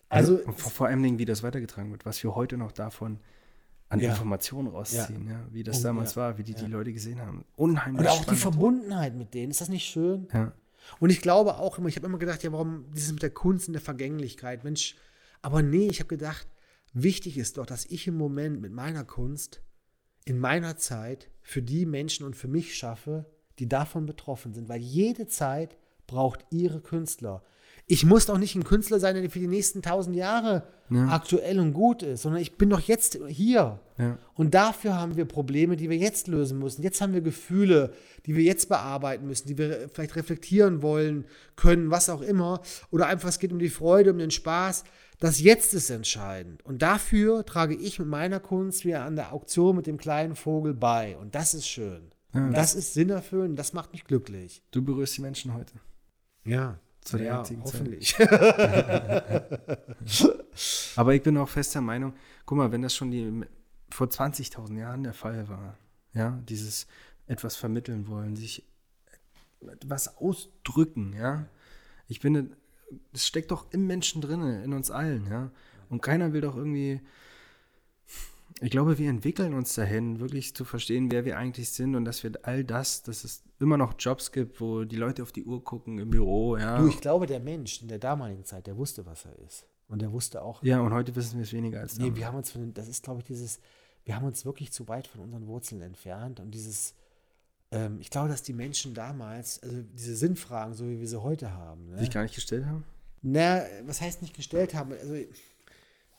also Und vor, vor allem Dingen, wie das weitergetragen wird, was wir heute noch davon an Ja. Informationen rausziehen, ja. wie das Oh, damals ja. war, wie die die Leute gesehen haben. Unheimlich Und auch die. Verbundenheit mit denen, ist das nicht schön? ja. Und ich glaube auch immer, ich habe immer gedacht, ja, warum dieses mit der Kunst und der Vergänglichkeit, Mensch, aber nee, ich habe gedacht, wichtig ist doch, dass ich im Moment mit meiner Kunst in meiner Zeit für die Menschen und für mich schaffe, die davon betroffen sind, weil jede Zeit braucht ihre Künstler. Ich muss doch nicht ein Künstler sein, der für die nächsten tausend Jahre Ja. aktuell und gut ist, sondern ich bin doch jetzt hier. Ja. Und dafür haben wir Probleme, die wir jetzt lösen müssen. Jetzt haben wir Gefühle, die wir jetzt bearbeiten müssen, die wir vielleicht reflektieren wollen, können, was auch immer. Oder einfach es geht um die Freude, um den Spaß. Das Jetzt ist entscheidend. Und dafür trage ich mit meiner Kunst wieder an der Auktion mit dem kleinen Vogel bei. Und das ist schön. Ja. Und das ist sinnerfüllend, das macht mich glücklich. Du berührst die Menschen heute. Ja. Zu der ja, jetzigen Zeit. hoffentlich. Aber ich bin auch fest der Meinung, guck mal, wenn das schon die vor 20.000 Jahren der Fall war, ja, dieses etwas vermitteln wollen, sich was ausdrücken, ja. Ich finde, es steckt doch im Menschen drin, in uns allen, ja. Und keiner will doch irgendwie. Ich glaube, wir entwickeln uns dahin, wirklich zu verstehen, wer wir eigentlich sind und dass wir all das, dass es immer noch Jobs gibt, wo die Leute auf die Uhr gucken im Büro, ja. Du, ich glaube, der Mensch in der damaligen Zeit, der wusste, was er ist. Und der wusste auch, ja, und heute wissen wir es weniger als Nee, damals. wir haben uns von, das ist, glaube ich, dieses, wir haben uns wirklich zu weit von unseren Wurzeln entfernt und dieses, ähm, ich glaube, dass die Menschen damals, also diese Sinnfragen, so wie wir sie heute haben, ne? sich gar nicht gestellt haben? na, was heißt nicht gestellt haben? Also,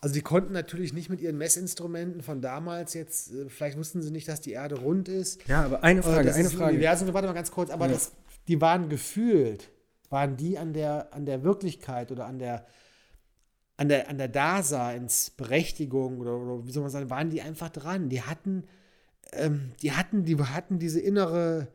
also die konnten natürlich nicht mit ihren Messinstrumenten von damals jetzt, äh, vielleicht wussten sie nicht, dass die Erde rund ist. Ja, aber eine Äh, Frage, eine Frage. Universum, warte mal ganz kurz, aber Ja. das, die waren gefühlt, waren die an der, an der Wirklichkeit oder an der, an der, an der Daseinsberechtigung oder, oder wie soll man sagen, waren die einfach dran. Die hatten, ähm, die hatten, die hatten diese innere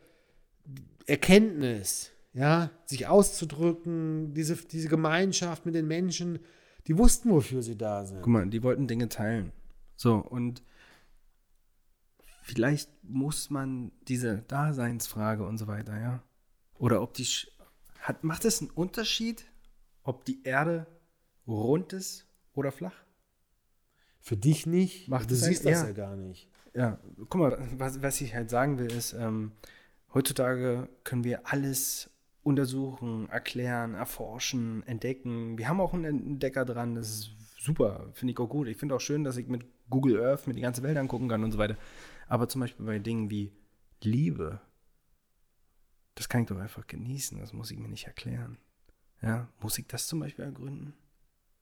Erkenntnis, ja, sich auszudrücken, diese, diese Gemeinschaft mit den Menschen, die wussten, wofür sie da sind. Guck mal, die wollten Dinge teilen. So, und vielleicht muss man diese Daseinsfrage und so weiter, ja. Oder ob die, sch- hat, macht es einen Unterschied, ob die Erde rund ist oder flach? Für dich nicht, Macht du es siehst das ja. ja gar nicht. Ja, guck mal, was, was ich halt sagen will, ist, ähm, heutzutage können wir alles untersuchen, erklären, erforschen, entdecken. Wir haben auch einen Entdecker dran, das ist super, finde ich auch gut. Ich finde auch schön, dass ich mit Google Earth mir die ganze Welt angucken kann und so weiter. Aber zum Beispiel bei Dingen wie Liebe, das kann ich doch einfach genießen, das muss ich mir nicht erklären. Ja, muss ich das zum Beispiel ergründen?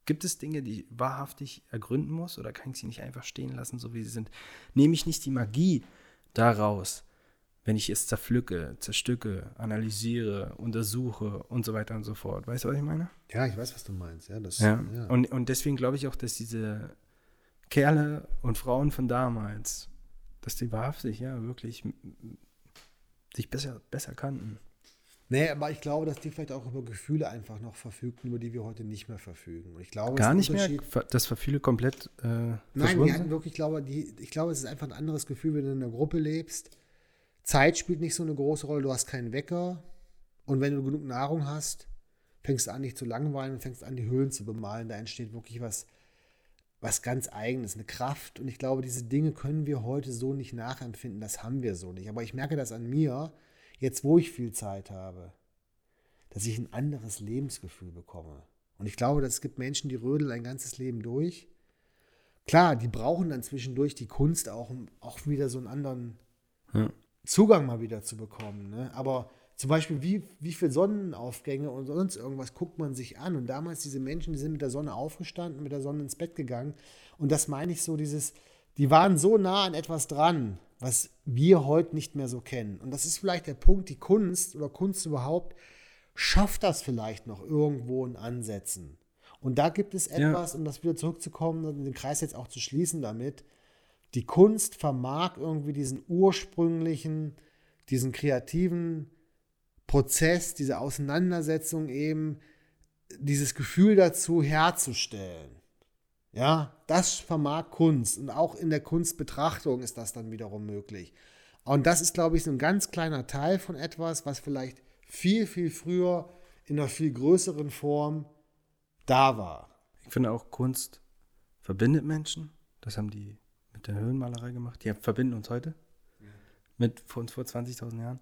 Gibt es Dinge, die ich wahrhaftig ergründen muss oder kann ich sie nicht einfach stehen lassen, so wie sie sind? Nehme ich nicht die Magie daraus, wenn ich es zerpflücke, zerstücke, analysiere, untersuche und so weiter und so fort? Weißt du, was ich meine? Ja, ich weiß, was du meinst. Ja, das, Ja. Und, und deswegen glaube ich auch, dass diese Kerle und Frauen von damals, dass die wahrhaftig, ja, wirklich sich besser, besser kannten. Nee, aber ich glaube, dass die vielleicht auch über Gefühle einfach noch verfügten, über die wir heute nicht mehr verfügen. Und ich glaube, Gar nicht mehr, dass Verfühle komplett äh, Nein, die hatten wirklich, ich glaube, die, ich glaube, es ist einfach ein anderes Gefühl, wenn du in einer Gruppe lebst. Zeit spielt nicht so eine große Rolle, du hast keinen Wecker. Und wenn du genug Nahrung hast, fängst du an, dich zu langweilen und fängst an, die Höhlen zu bemalen. Da entsteht wirklich was, was ganz Eigenes, eine Kraft. Und ich glaube, diese Dinge können wir heute so nicht nachempfinden. Das haben wir so nicht. Aber ich merke das an mir, jetzt wo ich viel Zeit habe, dass ich ein anderes Lebensgefühl bekomme. Und ich glaube, es gibt Menschen, die rödeln ein ganzes Leben durch. Klar, die brauchen dann zwischendurch die Kunst auch, um auch wieder so einen anderen Ja. Zugang mal wieder zu bekommen. Ne? Aber zum Beispiel, wie, wie viele Sonnenaufgänge und sonst irgendwas guckt man sich an? Und damals diese Menschen, die sind mit der Sonne aufgestanden, mit der Sonne ins Bett gegangen. Und das meine ich so, dieses, die waren so nah an etwas dran, was wir heute nicht mehr so kennen. Und das ist vielleicht der Punkt, die Kunst oder Kunst überhaupt schafft das vielleicht noch irgendwo in Ansätzen. Und da gibt es Ja. etwas, um das wieder zurückzukommen und den Kreis jetzt auch zu schließen damit, die Kunst vermag irgendwie diesen ursprünglichen, diesen kreativen Prozess, diese Auseinandersetzung eben, dieses Gefühl dazu herzustellen. Ja, das vermag Kunst und auch in der Kunstbetrachtung ist das dann wiederum möglich. Und das ist, glaube ich, so ein ganz kleiner Teil von etwas, was vielleicht viel, viel früher in einer viel größeren Form da war. Ich finde auch Kunst verbindet Menschen. Das haben die mit der Höhenmalerei gemacht. Die verbinden uns heute mit vor uns vor 20.000 Jahren.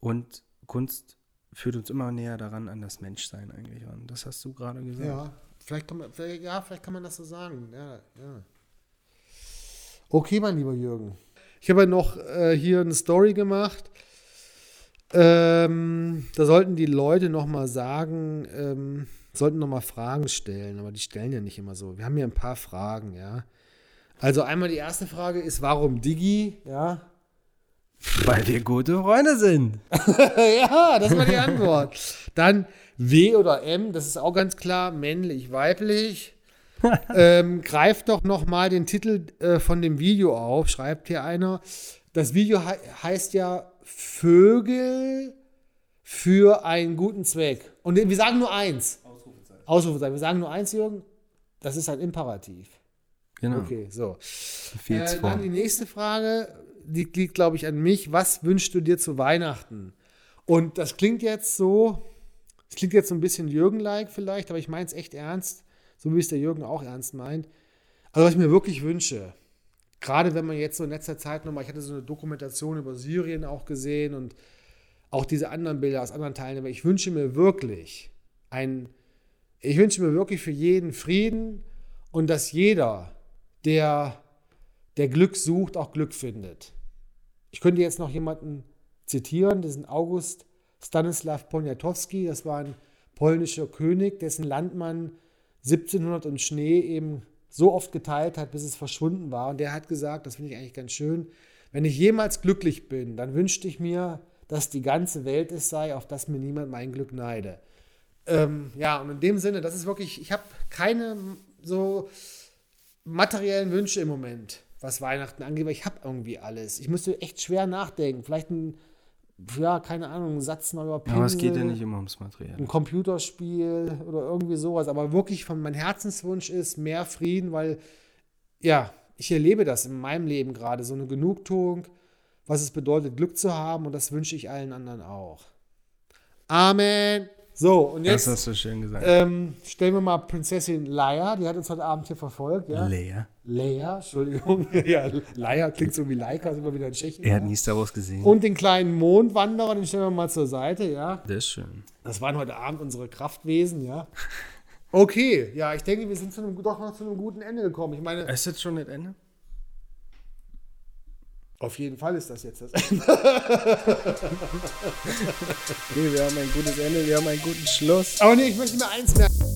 Und Kunst führt uns immer näher daran an das Menschsein eigentlich ran. Das hast du gerade gesagt. Ja, vielleicht kann man, vielleicht, ja, vielleicht kann man das so sagen. Ja, ja. Okay, mein lieber Jürgen. Ich habe ja noch äh, hier eine Story gemacht. Ähm, da sollten die Leute noch mal sagen, ähm, sollten noch mal Fragen stellen, aber die stellen ja nicht immer so. Wir haben hier ein paar Fragen, ja. Also einmal die erste Frage ist, warum Digi? Ja. Weil wir gute Freunde sind. ja, das war die Antwort. Dann W oder M, das ist auch ganz klar, männlich, weiblich. ähm, greift doch noch mal den Titel äh, von dem Video auf, schreibt hier einer. Das Video he heißt ja Vögel für einen guten Zweck. Und wir sagen nur eins. Ausrufezeichen. Ausrufezeichen. Wir sagen nur eins, Jürgen. Das ist ein Imperativ. Genau. Okay, so. Äh, dann die nächste Frage, die liegt, glaube ich, an mich. Was wünschst du dir zu Weihnachten? Und das klingt jetzt so, das klingt jetzt so ein bisschen Jürgen-like vielleicht, aber ich meine es echt ernst, so wie es der Jürgen auch ernst meint. Also, was ich mir wirklich wünsche, gerade wenn man jetzt so in letzter Zeit nochmal, ich hatte so eine Dokumentation über Syrien auch gesehen und auch diese anderen Bilder aus anderen Teilen, aber ich wünsche mir wirklich ein, ich wünsche mir wirklich für jeden Frieden und dass jeder, der, der Glück sucht, auch Glück findet. Ich könnte jetzt noch jemanden zitieren, diesen August Stanislaw Poniatowski, das war ein polnischer König, dessen Land man 1700 und Schnee eben so oft geteilt hat, bis es verschwunden war. Und der hat gesagt, das finde ich eigentlich ganz schön, wenn ich jemals glücklich bin, dann wünschte ich mir, dass die ganze Welt es sei, auf das mir niemand mein Glück neide. Ähm, ja, und in dem Sinne, das ist wirklich, ich habe keine so materiellen Wünsche im Moment, was Weihnachten angeht, weil ich habe irgendwie alles. Ich müsste echt schwer nachdenken. Vielleicht ein, ja, keine Ahnung, ein Satz mal über Aber es geht ja Pinsel, nicht immer ums Material. ein Computerspiel oder irgendwie sowas. Aber wirklich von mein Herzenswunsch ist mehr Frieden, weil, ja, ich erlebe das in meinem Leben gerade, so eine Genugtuung, was es bedeutet, Glück zu haben und das wünsche ich allen anderen auch. Amen. So, und Das jetzt hast du schön gesagt. ähm, stellen wir mal Prinzessin Leia, die hat uns heute Abend hier verfolgt. Ja? Leia. Leia, Entschuldigung. ja, Leia klingt so wie Leica, sind wir wieder in Tschechien. Er hat nie Star Wars gesehen. Und den kleinen Mondwanderer, den stellen wir mal zur Seite, ja. das ist schön. Das waren heute Abend unsere Kraftwesen, ja. Okay, ja, ich denke, wir sind zu einem, doch noch zu einem guten Ende gekommen. Ich meine, Ist jetzt schon das Ende? Auf jeden Fall ist das jetzt das Ende. Okay, wir haben ein gutes Ende, wir haben einen guten Schluss. Aber nee, ich möchte mir eins merken.